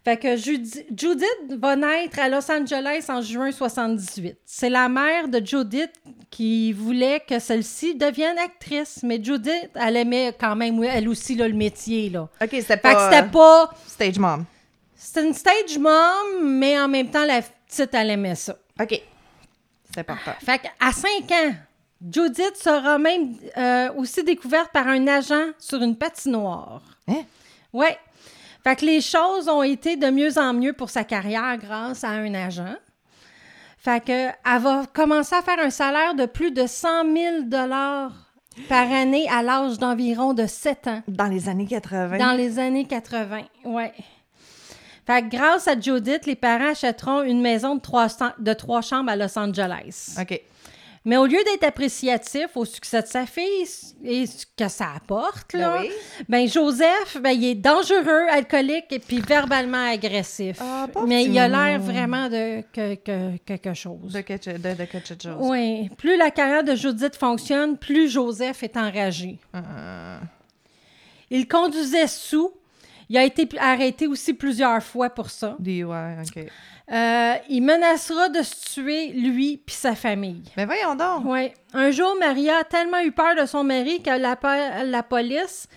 [SPEAKER 2] Fait que Judi- Judith va naître à Los Angeles en juin 78. C'est la mère de Judith qui voulait que celle-ci devienne actrice, mais Judith, elle aimait quand même, elle aussi, là, le métier, là.
[SPEAKER 1] OK, c'était
[SPEAKER 2] Fait que
[SPEAKER 1] pas...
[SPEAKER 2] c'était pas...
[SPEAKER 1] Stage mom.
[SPEAKER 2] C'était une stage mom, mais en même temps, la petite, elle aimait ça.
[SPEAKER 1] OK. C'est important.
[SPEAKER 2] Fait qu'à 5 ans, Judith sera même euh, aussi découverte par un agent sur une patinoire.
[SPEAKER 1] Hein?
[SPEAKER 2] Ouais. Fait que les choses ont été de mieux en mieux pour sa carrière grâce à un agent. Fait que elle va commencer à faire un salaire de plus de 100 000 par année à l'âge d'environ de 7 ans.
[SPEAKER 1] Dans les années 80.
[SPEAKER 2] Dans les années 80, ouais. Fait que grâce à Judith, les parents achèteront une maison de trois, de trois chambres à Los Angeles.
[SPEAKER 1] OK.
[SPEAKER 2] Mais au lieu d'être appréciatif au succès de sa fille et ce que ça apporte, là,
[SPEAKER 1] Ben oui.
[SPEAKER 2] ben Joseph, ben, il est dangereux, alcoolique et puis verbalement agressif.
[SPEAKER 1] Ah,
[SPEAKER 2] Mais il a l'air vraiment de que, que- quelque chose.
[SPEAKER 1] De quelque, de, de quelque chose.
[SPEAKER 2] Oui. Plus la carrière de Judith fonctionne, plus Joseph est enragé.
[SPEAKER 1] Euh,
[SPEAKER 2] Il conduisait sous. Il a été arrêté aussi plusieurs fois pour ça.
[SPEAKER 1] des- ouais, OK.
[SPEAKER 2] Euh, il menacera de se tuer, lui puis sa famille.
[SPEAKER 1] Mais voyons donc.
[SPEAKER 2] Ouais. Un jour, Maria a tellement eu peur de son mari qu'elle appelle la police.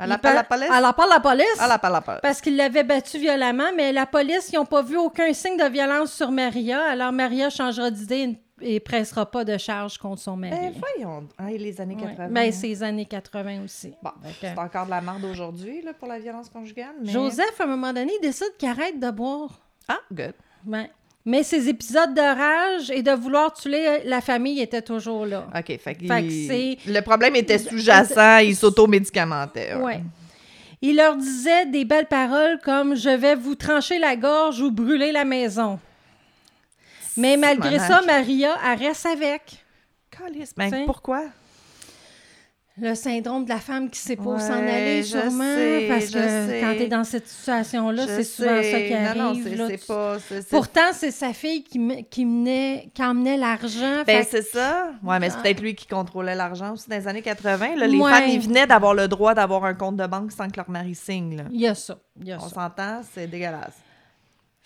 [SPEAKER 1] Elle appelle la police?
[SPEAKER 2] Elle appelle la police?
[SPEAKER 1] Elle appelle la police.
[SPEAKER 2] Parce qu'il l'avait battu violemment, mais la police, ils n'ont pas vu aucun signe de violence sur Maria. Alors Maria changera d'idée et pressera pas de charge contre son mari.
[SPEAKER 1] Ben voyons. Et les années
[SPEAKER 2] Ouais.
[SPEAKER 1] 80.
[SPEAKER 2] Ben, c'est les années 80 aussi.
[SPEAKER 1] Bon, c'est encore de la merde aujourd'hui pour la violence conjugale. Mais...
[SPEAKER 2] Joseph, à un moment donné, décide qu'il arrête de boire.
[SPEAKER 1] Ah, good.
[SPEAKER 2] Ouais. Mais ses épisodes de rage et de vouloir tuer la famille étaient toujours là.
[SPEAKER 1] OK, fait, que
[SPEAKER 2] Fait
[SPEAKER 1] il-
[SPEAKER 2] c'est-
[SPEAKER 1] Le problème était sous-jacent, il s'auto-médicamentait. ouais.
[SPEAKER 2] Ouais. Il leur disait des belles paroles comme Je vais vous trancher la gorge ou brûler la maison. Mais malgré ça. Maria, elle reste avec.
[SPEAKER 1] Calisse. Ben, pourquoi?
[SPEAKER 2] Le syndrome de la femme qui sait pas où s'en aller,
[SPEAKER 1] je
[SPEAKER 2] sûrement.
[SPEAKER 1] sais,
[SPEAKER 2] parce
[SPEAKER 1] je
[SPEAKER 2] que
[SPEAKER 1] sais.
[SPEAKER 2] quand tu es dans cette situation-là, c'est souvent ça qui arrive.
[SPEAKER 1] Non, non, c'est
[SPEAKER 2] là. Tu-
[SPEAKER 1] pas...
[SPEAKER 2] Pourtant, c'est sa fille qui, me- qui, menait, qui emmenait l'argent.
[SPEAKER 1] Ben, c'est ça. Ouais, mais c'est
[SPEAKER 2] Ah.
[SPEAKER 1] peut-être lui qui contrôlait l'argent aussi dans les années 80. Là, les
[SPEAKER 2] Ouais.
[SPEAKER 1] femmes, ils venaient d'avoir le droit d'avoir un compte de banque sans que leur mari signe. Là.
[SPEAKER 2] Il y a ça. Il y a
[SPEAKER 1] On s'entend, c'est dégueulasse.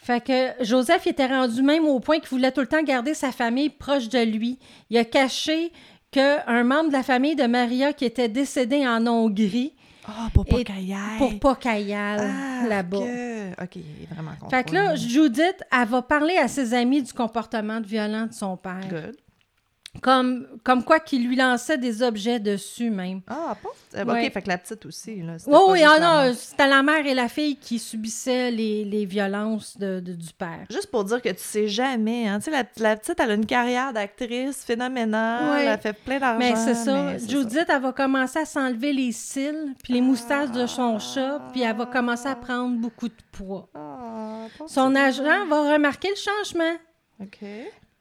[SPEAKER 2] Fait que Joseph était rendu même au point qu'il voulait tout le temps garder sa famille proche de lui. Il a caché qu'un membre de la famille de Maria qui était décédé en Hongrie
[SPEAKER 1] Ah, pour
[SPEAKER 2] pas
[SPEAKER 1] qu'elle
[SPEAKER 2] pour pas qu'elle
[SPEAKER 1] Ah,
[SPEAKER 2] là-bas.
[SPEAKER 1] OK, il est vraiment content.
[SPEAKER 2] Fait que là, Judith, elle va parler à ses amis du comportement violent de son père.
[SPEAKER 1] Good.
[SPEAKER 2] Comme, comme quoi qu'il lui lançait des objets dessus même.
[SPEAKER 1] Ah, pas... euh,
[SPEAKER 2] Ouais.
[SPEAKER 1] OK, fait que la petite aussi, là. c'était
[SPEAKER 2] Oui, ah non, c'était la mère et la fille qui subissaient les, les violences de, de- du père.
[SPEAKER 1] Juste pour dire que tu sais jamais, hein. Tu sais, la, la petite, elle a une carrière d'actrice phénoménale,
[SPEAKER 2] Ouais.
[SPEAKER 1] elle fait plein d'argent.
[SPEAKER 2] Mais c'est ça.
[SPEAKER 1] mais
[SPEAKER 2] Judith, elle va commencer à s'enlever les cils, puis les moustaches de son chat, puis elle va commencer à prendre beaucoup de poids.
[SPEAKER 1] Ah,
[SPEAKER 2] Son agent va remarquer le changement.
[SPEAKER 1] OK.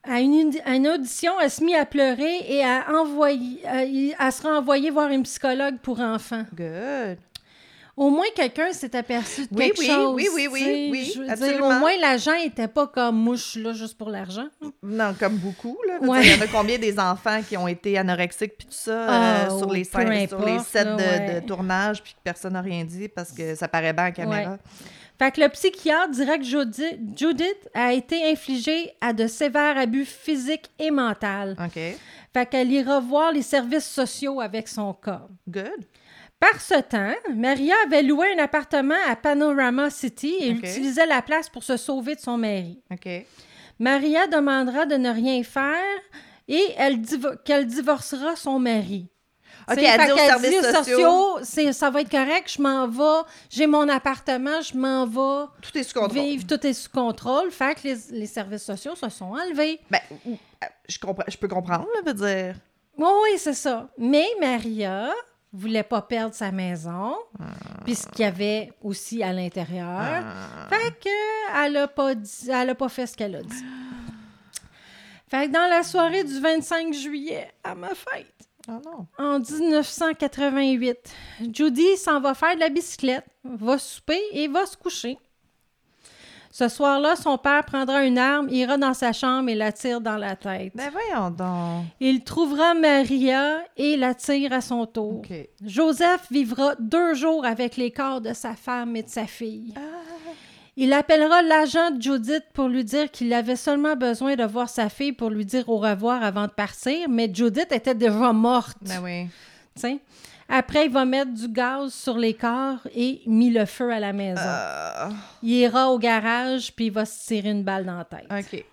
[SPEAKER 2] À une, audi- à une audition, elle se mit à pleurer et à envoyer, à- il- elle sera envoyée voir une psychologue pour enfants.
[SPEAKER 1] Good.
[SPEAKER 2] Au moins, quelqu'un s'est aperçu de
[SPEAKER 1] Oui,
[SPEAKER 2] quelque
[SPEAKER 1] oui,
[SPEAKER 2] chose.
[SPEAKER 1] oui, oui, oui, oui,
[SPEAKER 2] Je veux dire,
[SPEAKER 1] absolument.
[SPEAKER 2] au moins, l'agent n'était pas comme mouche là juste pour l'argent.
[SPEAKER 1] Non, comme beaucoup, là.
[SPEAKER 2] Ouais.
[SPEAKER 1] dire, Il y en a combien des enfants qui ont été anorexiques puis tout ça
[SPEAKER 2] Ah,
[SPEAKER 1] euh, sur,
[SPEAKER 2] oh,
[SPEAKER 1] les sur les sets
[SPEAKER 2] là,
[SPEAKER 1] de,
[SPEAKER 2] ouais.
[SPEAKER 1] de tournage puis que personne n'a rien dit parce que ça paraît bien à la caméra.
[SPEAKER 2] Fait que le psychiatre dirait que Judi- Judith a été infligée à de sévères abus physiques et mentaux.
[SPEAKER 1] OK.
[SPEAKER 2] Fait qu'elle ira voir les services sociaux avec son cas.
[SPEAKER 1] Good.
[SPEAKER 2] Par ce temps, Maria avait loué un appartement à Panorama City et utilisait la place pour se sauver de son mari.
[SPEAKER 1] OK.
[SPEAKER 2] Maria demandera de ne rien faire et qu'elle divorcera son mari.
[SPEAKER 1] OK, elle dit aux
[SPEAKER 2] qu'elle
[SPEAKER 1] services sociaux,
[SPEAKER 2] c'est- ça va être correct, je m'en vais, j'ai mon appartement, je m'en vais
[SPEAKER 1] tout est sous contrôle.
[SPEAKER 2] vivre, tout est sous contrôle. Fait que les, les services sociaux se sont enlevés.
[SPEAKER 1] Ben, euh, je, comprends, je peux comprendre, là, veut dire.
[SPEAKER 2] Oui, oui, c'est ça. Mais Maria voulait pas perdre sa maison, puis ce qu'il y avait aussi à l'intérieur.
[SPEAKER 1] Ah.
[SPEAKER 2] Fait que elle a pas dit, elle a pas fait ce qu'elle a dit. Fait que dans la soirée du 25 juillet, à ma fête,
[SPEAKER 1] Ah non.
[SPEAKER 2] en 1988, Judy s'en va faire de la bicyclette, va souper et va se coucher. Ce soir-là, son père prendra une arme, ira dans sa chambre et la tire dans la tête.
[SPEAKER 1] Ben voyons donc.
[SPEAKER 2] Il trouvera Maria et la tire à son tour. Joseph vivra deux jours avec les corps de sa femme et de sa fille.
[SPEAKER 1] Ah.
[SPEAKER 2] Il appellera l'agent de Judith pour lui dire qu'il avait seulement besoin de voir sa fille pour lui dire au revoir avant de partir, mais Judith était déjà morte.
[SPEAKER 1] Ben oui.
[SPEAKER 2] tu sais. Après, il va mettre du gaz sur les corps et mis le feu à la maison.
[SPEAKER 1] Euh,
[SPEAKER 2] Il ira au garage puis il va se tirer une balle dans la tête.
[SPEAKER 1] OK.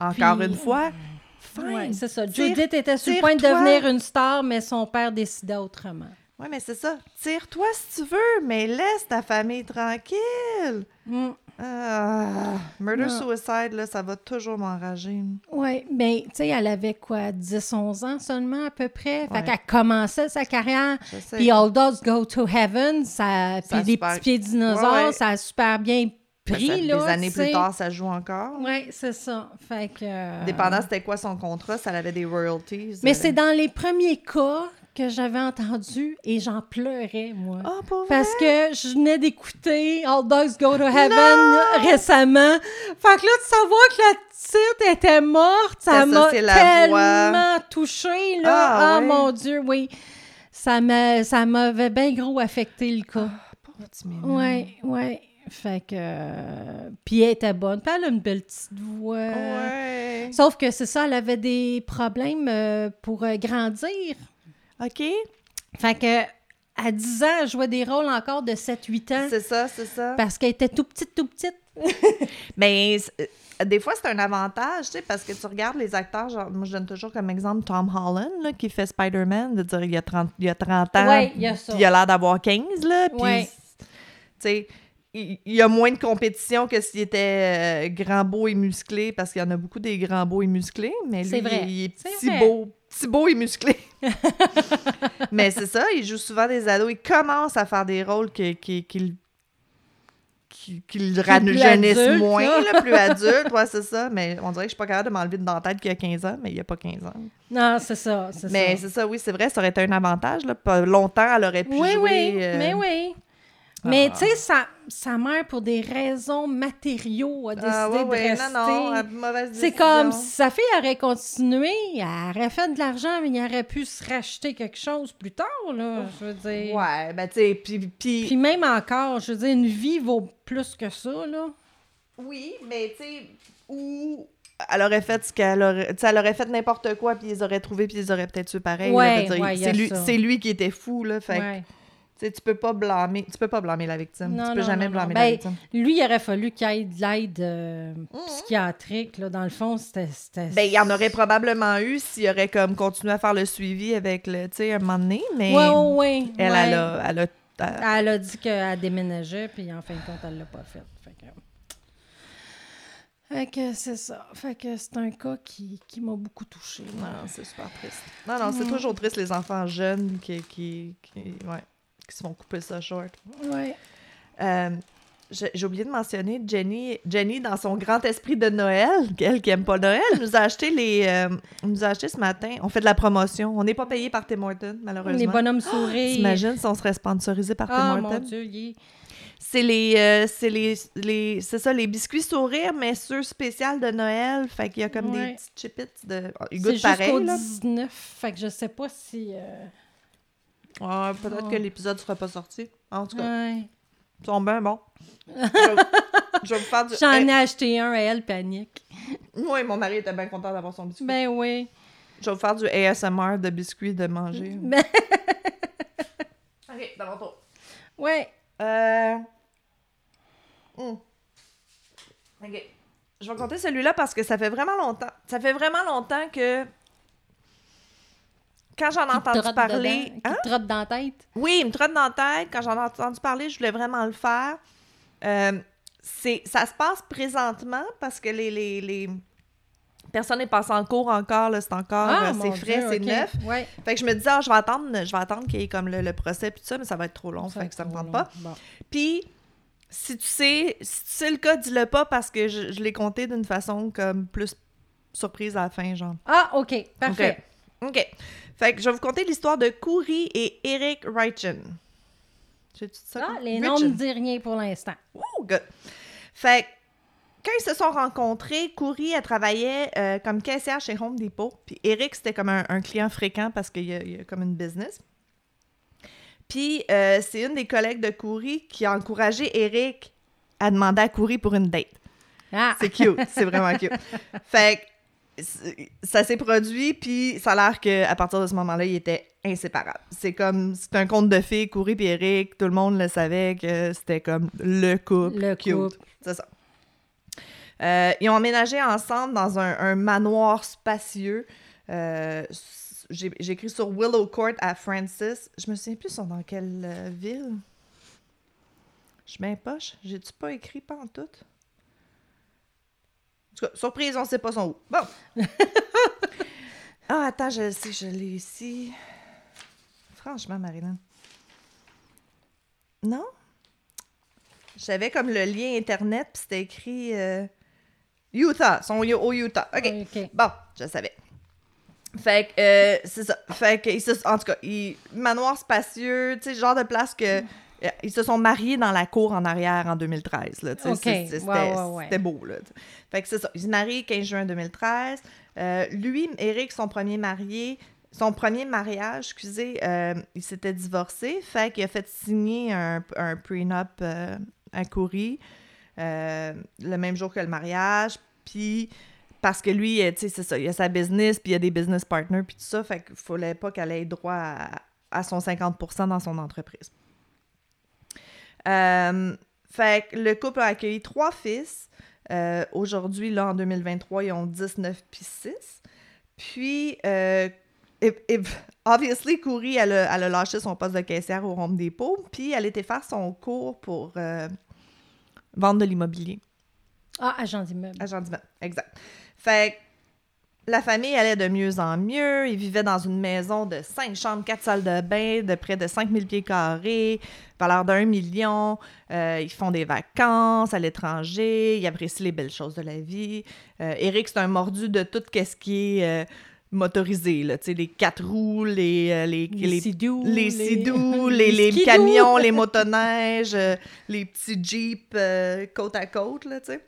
[SPEAKER 1] Encore
[SPEAKER 2] Puis-
[SPEAKER 1] une fois, fine.
[SPEAKER 2] Ouais, c'est ça.
[SPEAKER 1] Tire-
[SPEAKER 2] Judith était sur le point de devenir une star, mais son père décida autrement.
[SPEAKER 1] Oui, mais c'est ça. Tire-toi si tu veux, mais laisse ta famille tranquille.
[SPEAKER 2] Mm.
[SPEAKER 1] Ah, murder
[SPEAKER 2] Non.
[SPEAKER 1] suicide, là, ça va toujours m'enrager.
[SPEAKER 2] Oui, bien, tu sais, elle avait quoi, 10-11 ans seulement à peu près? Fait
[SPEAKER 1] Ouais.
[SPEAKER 2] qu'elle commençait sa carrière. Puis All Dogs Go to Heaven, ça, puis les
[SPEAKER 1] super-
[SPEAKER 2] petits pieds dinosaures,
[SPEAKER 1] Ouais, ouais.
[SPEAKER 2] ça a super bien prix,
[SPEAKER 1] Ça-
[SPEAKER 2] là.
[SPEAKER 1] Des années plus tard, ça joue encore.
[SPEAKER 2] Oui, c'est ça. Fait que... euh,
[SPEAKER 1] Dépendant c'était quoi son contrat, ça avait des royalties.
[SPEAKER 2] Mais
[SPEAKER 1] euh.
[SPEAKER 2] c'est dans les premiers cas que j'avais entendu et j'en pleurais, moi.
[SPEAKER 1] Ah, vrai?
[SPEAKER 2] Parce que je venais d'écouter All Dogs Go to Heaven récemment. Fait que là, de savoir que la petite était morte, ça m'a tellement touchée, là.
[SPEAKER 1] Ah,
[SPEAKER 2] Ah,
[SPEAKER 1] ouais.
[SPEAKER 2] mon Dieu, oui. Ça m'a- ça m'avait bien gros affecté, le cas.
[SPEAKER 1] Minou.
[SPEAKER 2] Ouais, ouais. Fait que... euh, Puis elle était bonne. Puis elle a une belle petite voix.
[SPEAKER 1] Ouais.
[SPEAKER 2] Sauf que c'est ça, elle avait des problèmes euh, pour euh, grandir.
[SPEAKER 1] OK?
[SPEAKER 2] Fait que à 10 ans, elle jouait des rôles encore de 7-8 ans
[SPEAKER 1] C'est ça, c'est ça.
[SPEAKER 2] parce qu'elle était tout petite, tout petite.
[SPEAKER 1] Mais euh, des fois, c'est un avantage, tu sais, parce que tu regardes les acteurs, genre, moi, je donne toujours comme exemple Tom Holland, là, qui fait Spider-Man, de dire, il y a 30, il y a 30 ans,
[SPEAKER 2] Ouais, il y a ça.
[SPEAKER 1] il a l'air d'avoir 15, là, puis,
[SPEAKER 2] Ouais.
[SPEAKER 1] tu sais, il il y a moins de compétition que s'il était euh, grand, beau et musclé, parce qu'il y en a beaucoup des grands, beaux et musclés, mais lui,
[SPEAKER 2] C'est vrai.
[SPEAKER 1] il est petit,
[SPEAKER 2] vrai.
[SPEAKER 1] beau, beau et musclé. mais c'est ça, il joue souvent des ados, il commence à faire des rôles que- qui, qui, qui, qui
[SPEAKER 2] adulte,
[SPEAKER 1] moins,
[SPEAKER 2] là.
[SPEAKER 1] là, plus adulte, ouais, c'est ça. Mais on dirait que je suis pas capable de m'enlever dans la tête qu'il y a 15 ans, mais il y a pas 15 ans.
[SPEAKER 2] Non, c'est ça, c'est
[SPEAKER 1] Mais c'est ça, oui, c'est vrai, ça aurait été un avantage. Là. Pas longtemps, elle aurait pu
[SPEAKER 2] Oui,
[SPEAKER 1] jouer.
[SPEAKER 2] oui,
[SPEAKER 1] euh,
[SPEAKER 2] mais oui. Mais
[SPEAKER 1] Ah.
[SPEAKER 2] tu sais, sa, sa mère, pour des raisons matériaux, a décidé
[SPEAKER 1] Ah, ouais, ouais,
[SPEAKER 2] de rester.
[SPEAKER 1] non, non,
[SPEAKER 2] C'est comme si sa fille aurait continué, elle aurait fait de l'argent, mais il aurait pu se racheter quelque chose plus tard, là, je veux dire.
[SPEAKER 1] Ouais, ben tu sais, puis, puis...
[SPEAKER 2] Puis même encore, je veux dire, une vie vaut plus que ça, là.
[SPEAKER 1] Oui, mais tu sais, ou elle aurait fait ce qu'elle aurait... Tu sais, elle aurait fait n'importe quoi, puis ils auraient trouvé, puis ils auraient peut-être tué pareil.
[SPEAKER 2] Ouais, ouais,
[SPEAKER 1] c'est lui, lui qui était fou, là, fait
[SPEAKER 2] Ouais.
[SPEAKER 1] Tu peux pas blâmer, tu peux pas blâmer la victime.
[SPEAKER 2] Non,
[SPEAKER 1] tu peux
[SPEAKER 2] non,
[SPEAKER 1] jamais
[SPEAKER 2] non,
[SPEAKER 1] blâmer
[SPEAKER 2] Ben,
[SPEAKER 1] la victime.
[SPEAKER 2] Lui, il aurait fallu qu'il ait de l'aide euh,
[SPEAKER 1] Mhm.
[SPEAKER 2] psychiatrique, là. Dans le fond, c'était...
[SPEAKER 1] Ben, il y en aurait probablement eu s'il aurait comme continué à faire le suivi avec le, tu sais, un moment donné, mais
[SPEAKER 2] Ouais, ouais, ouais.
[SPEAKER 1] elle,
[SPEAKER 2] ouais.
[SPEAKER 1] elle a, elle a, elle-
[SPEAKER 2] Elle a dit qu'elle déménageait, puis en fin de compte, elle l'a pas fait. Fait que, fait que c'est ça. Fait que c'est un cas qui, qui m'a beaucoup touchée.
[SPEAKER 1] Non, c'est super triste. Non, non, c'est toujours triste les enfants jeunes qui, qui, qui, ouais, qui se font couper ça short.
[SPEAKER 2] Ouais.
[SPEAKER 1] Euh, j'ai oublié de mentionner Jenny, Jenny dans son grand esprit de Noël, elle qui aime pas Noël, nous a acheté les, euh, nous a acheté ce matin. On fait de la promotion. On n'est pas payé par Tim Hortons malheureusement.
[SPEAKER 2] Les bonhommes sourires.
[SPEAKER 1] T'imagines si on serait sponsorisé par
[SPEAKER 2] Ah,
[SPEAKER 1] Tim
[SPEAKER 2] mon
[SPEAKER 1] Hortons?
[SPEAKER 2] Dieu, il est-
[SPEAKER 1] C'est les, euh, c'est les, les, c'est ça, les biscuits sourires, mais ceux spéciaux de Noël. Fait qu'il y a comme
[SPEAKER 2] Ouais.
[SPEAKER 1] des petites chipettes de. Ils
[SPEAKER 2] C'est
[SPEAKER 1] goûtent
[SPEAKER 2] jusqu'au
[SPEAKER 1] pareil, là.
[SPEAKER 2] 19, fait que je sais pas si... euh,
[SPEAKER 1] Ouais, peut-être
[SPEAKER 2] Oh.
[SPEAKER 1] que l'épisode sera pas sorti. En tout cas,
[SPEAKER 2] ouais.
[SPEAKER 1] ils sont bien bons. je, vais- je vais vous faire du.
[SPEAKER 2] J'en ai acheté un et elle panique.
[SPEAKER 1] Oui, mon mari était bien content d'avoir son biscuit.
[SPEAKER 2] Ben oui.
[SPEAKER 1] Je vais vous faire du ASMR de biscuits de manger.
[SPEAKER 2] Ben,
[SPEAKER 1] Ok, dans tour.
[SPEAKER 2] ouais.
[SPEAKER 1] Euh... hmm. Ok. Je vais compter celui-là parce que ça fait vraiment longtemps. Ça fait vraiment longtemps que. Quand j'en ai entendu
[SPEAKER 2] trotte
[SPEAKER 1] parler.
[SPEAKER 2] dedans,
[SPEAKER 1] Hein?
[SPEAKER 2] Qui te trotte dans la tête?
[SPEAKER 1] Oui, il me trotte dans la tête. Quand j'en ai entendu parler, je voulais vraiment le faire. Euh, c'est, ça se passe présentement parce que les, les, les... personne n'est passé en cours encore. là, c'est encore, euh,
[SPEAKER 2] Ah,
[SPEAKER 1] c'est
[SPEAKER 2] mon
[SPEAKER 1] frais, c'est neuf.
[SPEAKER 2] Ouais.
[SPEAKER 1] Fait que je me disais, ah, je vais attendre, je vais attendre qu'il y ait comme le, le procès puis tout ça, mais ça va être trop long, fait que ça me tente pas.
[SPEAKER 2] Bon.
[SPEAKER 1] Puis, si tu sais, si tu sais le cas, dis-le pas parce que je, je l'ai compté d'une façon comme plus surprise à la fin, genre.
[SPEAKER 2] Ah, OK. Parfait.
[SPEAKER 1] OK. Fait que je vais vous conter l'histoire de Kouri et Eric Reichen. J'ai dit ça?
[SPEAKER 2] Ah, les noms ne me disent rien pour l'instant.
[SPEAKER 1] Oh, good. Fait que quand ils se sont rencontrés, Kouri, elle travaillait euh, comme caissière chez Home Depot. Puis Eric, c'était comme un, un client fréquent parce qu'il y, a- il y a comme une business. Puis euh, c'est une des collègues de Kouri qui a encouragé Eric à demander à Kouri pour une date.
[SPEAKER 2] Ah,
[SPEAKER 1] C'est cute, c'est vraiment cute. Fait ça s'est produit, puis ça a l'air qu'à partir de ce moment-là, ils étaient inséparables. C'est comme, c'est un conte de filles, Coury et Eric, tout le monde le savait que c'était comme le couple
[SPEAKER 2] Le
[SPEAKER 1] cute.
[SPEAKER 2] couple.
[SPEAKER 1] C'est ça. Euh, ils ont emménagé ensemble dans un, un manoir spacieux. Euh, j'ai écrit sur Willow Court à Francis. Je me souviens plus sont dans quelle euh, ville. Je mets poche. J'ai-tu pas écrit en tout? Cas, surprise, on sait pas son où. Bon. ah, attends, je le sais, je l'ai ici. Franchement, Marilyn. Non? J'avais comme le lien Internet, puis c'était écrit euh, Utah. Ils sont au Utah. OK.
[SPEAKER 2] OK.
[SPEAKER 1] Bon, je savais. Fait que, euh, c'est ça. Fait que, en tout cas, ils- manoir spacieux, tu sais, genre de place que. Ils se sont mariés dans la cour en arrière en 2013. Là, tu sais,
[SPEAKER 2] OK.
[SPEAKER 1] c'est- c'est- C'était
[SPEAKER 2] Ouais, ouais, ouais.
[SPEAKER 1] c'était beau. Là, fait que c'est ça. Ils se marient 15 juin 2013. Euh, lui, Eric, son premier marié, son premier mariage, excusez, euh, il s'était divorcé. Fait qu'il a fait signer un, un prenup euh, à Coury euh, le même jour que le mariage. Puis parce que lui, euh, tu sais, c'est ça, il a sa business, puis il a des business partners, puis tout ça, fait qu'il fallait pas qu'elle ait droit à, à son 50% dans son entreprise. Euh, fait que le couple a accueilli trois fils. Euh, Aujourd'hui, là, en 2023, ils ont 19 puis 6. Puis, euh, et, et- obviously, Coury, elle a, elle a lâché son poste de caissière au Home Depot, puis elle était faire son cours pour vendre de l'immobilier.
[SPEAKER 2] Ah, agent d'immeuble.
[SPEAKER 1] Agent d'immeuble, exact. Fait que la famille allait de mieux en mieux. Ils vivaient dans une maison de cinq chambres, quatre salles de bain, de près de 5000 pieds carrés, valeur d'un million. Euh, ils font des vacances à l'étranger. Ils apprécient les belles choses de la vie. Euh, Eric, c'est un mordu de tout ce qui est euh, motorisé, là. Les quatre roues, les, les,
[SPEAKER 2] Les
[SPEAKER 1] les
[SPEAKER 2] sidous,
[SPEAKER 1] les
[SPEAKER 2] les-
[SPEAKER 1] sidous, les,
[SPEAKER 2] les
[SPEAKER 1] les
[SPEAKER 2] skidoo.
[SPEAKER 1] camions, les motoneiges, les petits jeeps côte à côte, là, tu sais.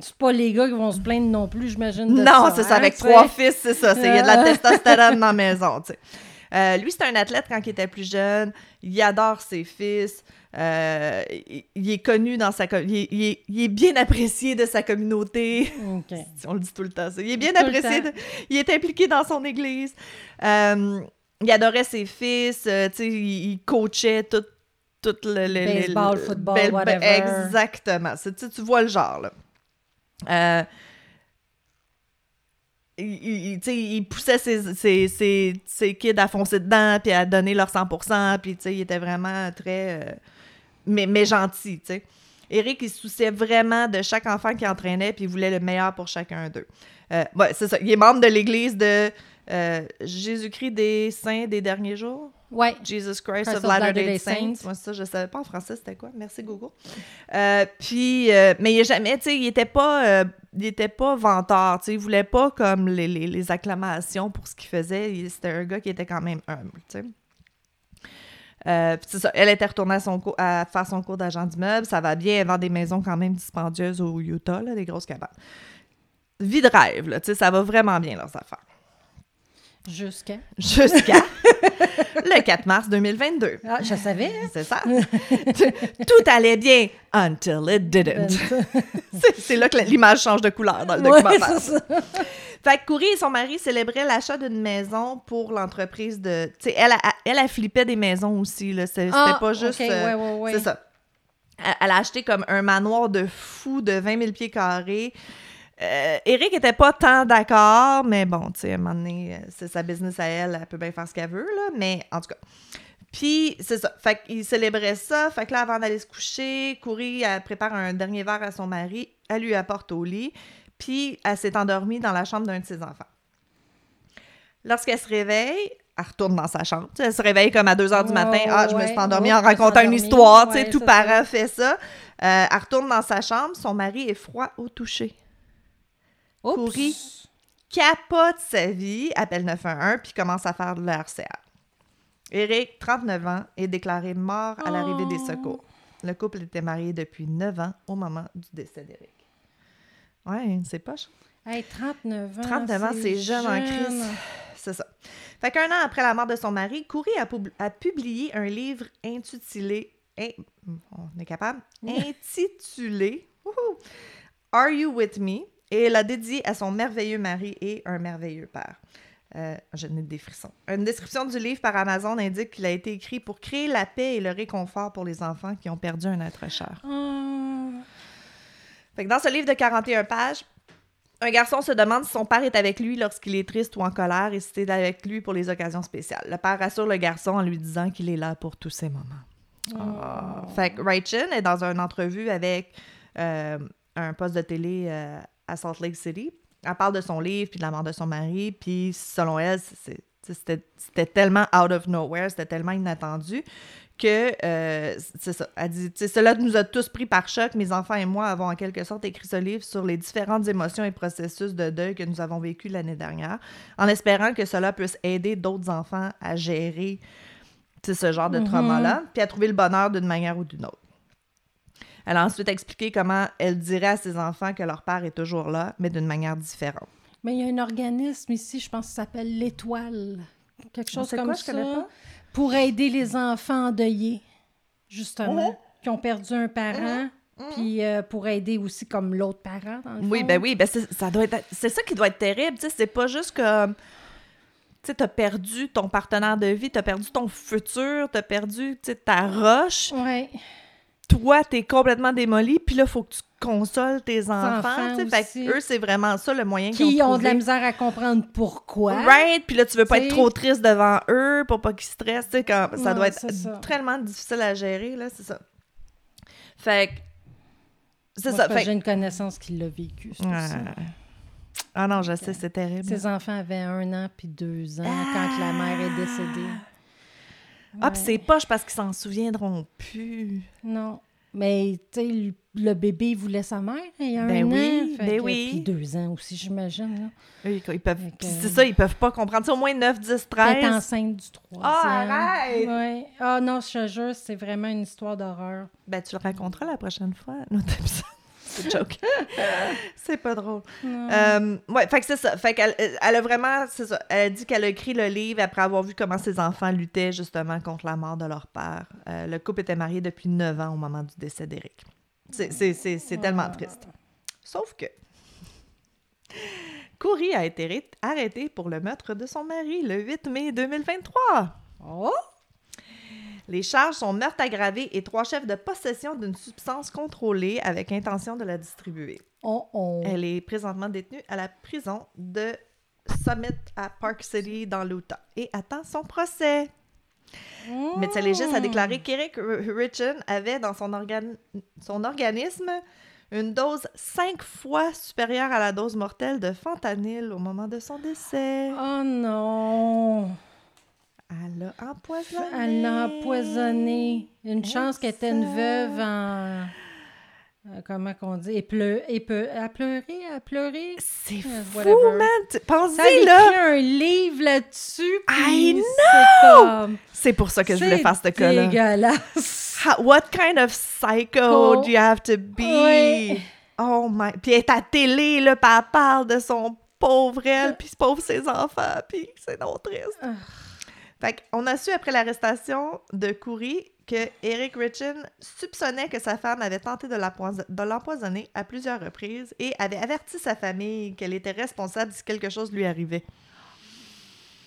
[SPEAKER 2] C'est pas les gars qui vont se plaindre non plus, j'imagine.
[SPEAKER 1] non, c'est ça,
[SPEAKER 2] hein,
[SPEAKER 1] avec trois fils, c'est ça. Il y a de la
[SPEAKER 2] Euh.
[SPEAKER 1] testostérone dans la maison, tu sais. Euh, lui, c'est un athlète quand il était plus jeune. Il adore ses fils. Euh, il, il est connu dans sa... Il est, il est- il est bien apprécié de sa communauté. On le dit tout le temps, ça. Il est bien
[SPEAKER 2] Tout
[SPEAKER 1] apprécié. de- il est impliqué dans son église. Euh, il adorait ses fils. il, coachait tout, tout le, le-
[SPEAKER 2] Baseball,
[SPEAKER 1] le-
[SPEAKER 2] football,
[SPEAKER 1] bel-
[SPEAKER 2] whatever.
[SPEAKER 1] Exactement. Tu vois le genre, là. Euh, il, il- poussait ses, ses, ses, ses kids à foncer dedans, puis à donner leur 100%, puis il était vraiment très... euh, mais, mais gentil, tu. Eric, il se souciait vraiment de chaque enfant qu'il entraînait, puis il voulait le meilleur pour chacun d'eux. Euh, c'est ça. Il est membre de l'église de Jésus-Christ des Saints des derniers jours?
[SPEAKER 2] Ouais.
[SPEAKER 1] Jesus Christ,
[SPEAKER 2] Christ
[SPEAKER 1] of Latter-day Saints.
[SPEAKER 2] Saints.
[SPEAKER 1] Moi, ça, je savais pas en français c'était quoi. Merci, Google. Euh, puis, euh, mais il est jamais, tu sais, il était pas, euh, il était pas venteur, tu sais, il voulait pas comme les, les, les acclamations pour ce qu'il faisait. C'était un gars qui était quand même humble, tu sais. Euh, ça, elle était retournée à, son cours- à faire son cours d'agent d'immeuble. Ça va bien, elle vend des maisons quand même dispendieuses au Utah, là, des grosses cabanes. Vie de rêve, là, tu sais, ça va vraiment bien leurs affaires.
[SPEAKER 2] Jusqu'à.
[SPEAKER 1] Jusqu'à le 4 mars 2022.
[SPEAKER 2] Ah, je savais. hein?
[SPEAKER 1] C'est ça. Tout allait bien until it didn't. C'est- là que l'image change de couleur dans le
[SPEAKER 2] Ouais,
[SPEAKER 1] documentaire.
[SPEAKER 2] c'est ça.
[SPEAKER 1] Fait que Coury et son mari célébraient l'achat d'une maison pour l'entreprise de. Tu sais, elle, a- elle, elle flippait des maisons aussi. là. C'était
[SPEAKER 2] Ah,
[SPEAKER 1] pas juste.
[SPEAKER 2] ok,
[SPEAKER 1] euh,
[SPEAKER 2] ouais.
[SPEAKER 1] C'est ça. Elle, elle a acheté comme un manoir de fou de 20 000 pieds carrés. Euh, Eric était pas tant d'accord, mais bon, tu sais, à un moment donné, euh, c'est sa business à elle, elle peut bien faire ce qu'elle veut, là, mais en tout cas. Puis, c'est ça. Fait qu'il célébrait ça. Fait que là, avant d'aller se coucher, Coury, elle prépare un dernier verre à son mari. Elle lui apporte au lit. Puis, elle s'est endormie dans la chambre d'un de ses enfants. Lorsqu'elle se réveille, elle retourne dans sa chambre. Tu sais, elle se réveille comme à 2 h du matin. Ah, je me
[SPEAKER 2] ouais.
[SPEAKER 1] suis endormie en
[SPEAKER 2] me
[SPEAKER 1] racontant une histoire. tu sais,
[SPEAKER 2] Ouais,
[SPEAKER 1] tout parent fait ça. Euh, elle retourne dans sa chambre. Son mari est froid au toucher. Coury. Capote sa vie, appelle 911, puis commence à faire de la RCA. Eric, 39 ans, est déclaré mort à l'arrivée des
[SPEAKER 2] Oh.
[SPEAKER 1] secours. Le couple était marié depuis 9 ans au moment du décès d'Eric. Ouais, c'est poche.
[SPEAKER 2] Hey, 39 ans.
[SPEAKER 1] 39 ans, c'est jeune en crise. C'est ça. Fait qu'un an après la mort de son mari, Coury a, pub- a publié un livre intitulé. in- on est capable? Intitulé. Are You With Me? Et l'a dédié à son merveilleux mari et un merveilleux père. Euh, je n'ai des frissons. Une description du livre par Amazon indique qu'il a été écrit pour créer la paix et le réconfort pour les enfants qui ont perdu un être cher. Fait que dans ce livre de 41 pages, un garçon se demande si son père est avec lui lorsqu'il est triste ou en colère et si c'est avec lui pour les occasions spéciales. Le père rassure le garçon en lui disant qu'il est là pour tous ces moments. Ah. Fait que Rachel est dans une entrevue avec euh, un poste de télé euh, à Salt Lake City. Elle parle de son livre puis de la mort de son mari. Puis selon elle, c'était tellement out of nowhere, c'était tellement inattendu que, euh, c'est ça, elle dit, cela nous a tous pris par choc. Mes enfants et moi avons en quelque sorte écrit ce livre sur les différentes émotions et processus de deuil que nous avons vécu l'année dernière, en espérant que cela puisse aider d'autres enfants à gérer ce genre de
[SPEAKER 2] Mhm.
[SPEAKER 1] trauma-là, puis à trouver le bonheur d'une manière ou d'une autre. Elle a ensuite expliqué comment elle dirait à ses enfants que leur père est toujours là, mais d'une manière différente.
[SPEAKER 2] Mais il y a un organisme ici, je pense, qui s'appelle l'Étoile. Quelque chose comme
[SPEAKER 1] quoi?
[SPEAKER 2] Ça.
[SPEAKER 1] pas.
[SPEAKER 2] Pour aider les enfants endeuillés, justement,
[SPEAKER 1] Mhm.
[SPEAKER 2] qui ont perdu un parent. Puis euh, pour aider aussi comme l'autre parent, dans le
[SPEAKER 1] Oui,
[SPEAKER 2] fond.
[SPEAKER 1] ben oui, ben c'est, ça doit être, c'est ça qui doit être terrible, tu sais, c'est pas juste comme, tu sais, t'as perdu ton partenaire de vie, t'as perdu ton futur, t'as perdu, tu sais, ta roche,
[SPEAKER 2] Ouais.
[SPEAKER 1] Toi, t'es complètement démoli, puis là, faut que tu consoles tes enfants, fait que eux, c'est vraiment ça le moyen qu'ils
[SPEAKER 2] Qui
[SPEAKER 1] ont
[SPEAKER 2] ont de la misère à comprendre pourquoi.
[SPEAKER 1] Right, puis là, tu veux pas
[SPEAKER 2] T'sais.
[SPEAKER 1] être trop triste devant eux pour pas qu'ils stressent, quand ça
[SPEAKER 2] Non,
[SPEAKER 1] doit être
[SPEAKER 2] ça.
[SPEAKER 1] tellement difficile à gérer, là, c'est ça. Fait que, c'est ça, fait
[SPEAKER 2] J'ai une connaissance qui l'a vécu, ça.
[SPEAKER 1] Ah non, je sais, c'est terrible.
[SPEAKER 2] Ses enfants avaient un an puis deux ans quand la mère est décédée.
[SPEAKER 1] Ah, puis c'est poche parce qu'ils s'en souviendront plus.
[SPEAKER 2] Non. Mais, tu sais, le- bébé, voulait sa mère il y a
[SPEAKER 1] Ben
[SPEAKER 2] un
[SPEAKER 1] oui,
[SPEAKER 2] an.
[SPEAKER 1] ben
[SPEAKER 2] que-
[SPEAKER 1] oui.
[SPEAKER 2] Puis deux ans aussi, j'imagine.
[SPEAKER 1] ils, peuvent. C'est ça, ils peuvent pas comprendre. Sais, au moins 9, 10,
[SPEAKER 2] Elle est
[SPEAKER 1] 13.
[SPEAKER 2] enceinte du troisième.
[SPEAKER 1] Ah, arrête!
[SPEAKER 2] Ouais. Ah non, je te jure, c'est vraiment une histoire d'horreur.
[SPEAKER 1] Ben, tu le raconteras la prochaine fois. notre épisode. C'est joke. c'est pas drôle. Euh, ouais, fait que c'est ça. Fait qu'elle elle a vraiment, c'est ça. Elle a dit qu'elle a écrit le livre après avoir vu comment ses enfants luttaient justement contre la mort de leur père. Euh, le couple était marié depuis 9 ans au moment du décès d'Éric. C'est- C'est c'est- c'est tellement triste. Sauf que Coury a été ré- arrêté pour le meurtre de son mari le 8 mai 2023.
[SPEAKER 2] Oh!
[SPEAKER 1] Les charges sont meurtre aggravé et trois chefs de possession d'une substance contrôlée avec intention de la distribuer.
[SPEAKER 2] Oh, oh.
[SPEAKER 1] Elle est présentement détenue à la prison de Summit à Park City dans l'Utah et attend son procès. Médecin légiste a déclaré qu'Eric Richen avait dans son, organ- son organisme une dose cinq fois supérieure à la dose mortelle de fentanyl au moment de son décès.
[SPEAKER 2] Oh non!
[SPEAKER 1] Elle l'a empoisonné.
[SPEAKER 2] Elle l'a empoisonné. Une chance qu'elle était une veuve en. euh, comment qu'on dit? Et pleu... et peu... À pleurer? À pleurer?
[SPEAKER 1] C'est
[SPEAKER 2] Euh,
[SPEAKER 1] fou, man!
[SPEAKER 2] A
[SPEAKER 1] Pense-y,
[SPEAKER 2] écrit
[SPEAKER 1] là!
[SPEAKER 2] un livre là-dessus.
[SPEAKER 1] I
[SPEAKER 2] puis C'est.
[SPEAKER 1] C'est pour ça que je voulais
[SPEAKER 2] c'est
[SPEAKER 1] faire ce cas-là.
[SPEAKER 2] dégueulasse.
[SPEAKER 1] How- what kind of psycho
[SPEAKER 2] Oh.
[SPEAKER 1] do you have to be?
[SPEAKER 2] Oui.
[SPEAKER 1] Oh my... Puis elle est à télé, là, puis elle parle de son pauvre elle, puis pauvre ses enfants, puis c'est non triste.
[SPEAKER 2] Ah.
[SPEAKER 1] Fait qu'on a su après l'arrestation de Coury que Eric Richen soupçonnait que sa femme avait tenté de l'empois- de l'empoisonner à plusieurs reprises et avait averti sa famille qu'elle était responsable si quelque chose lui arrivait.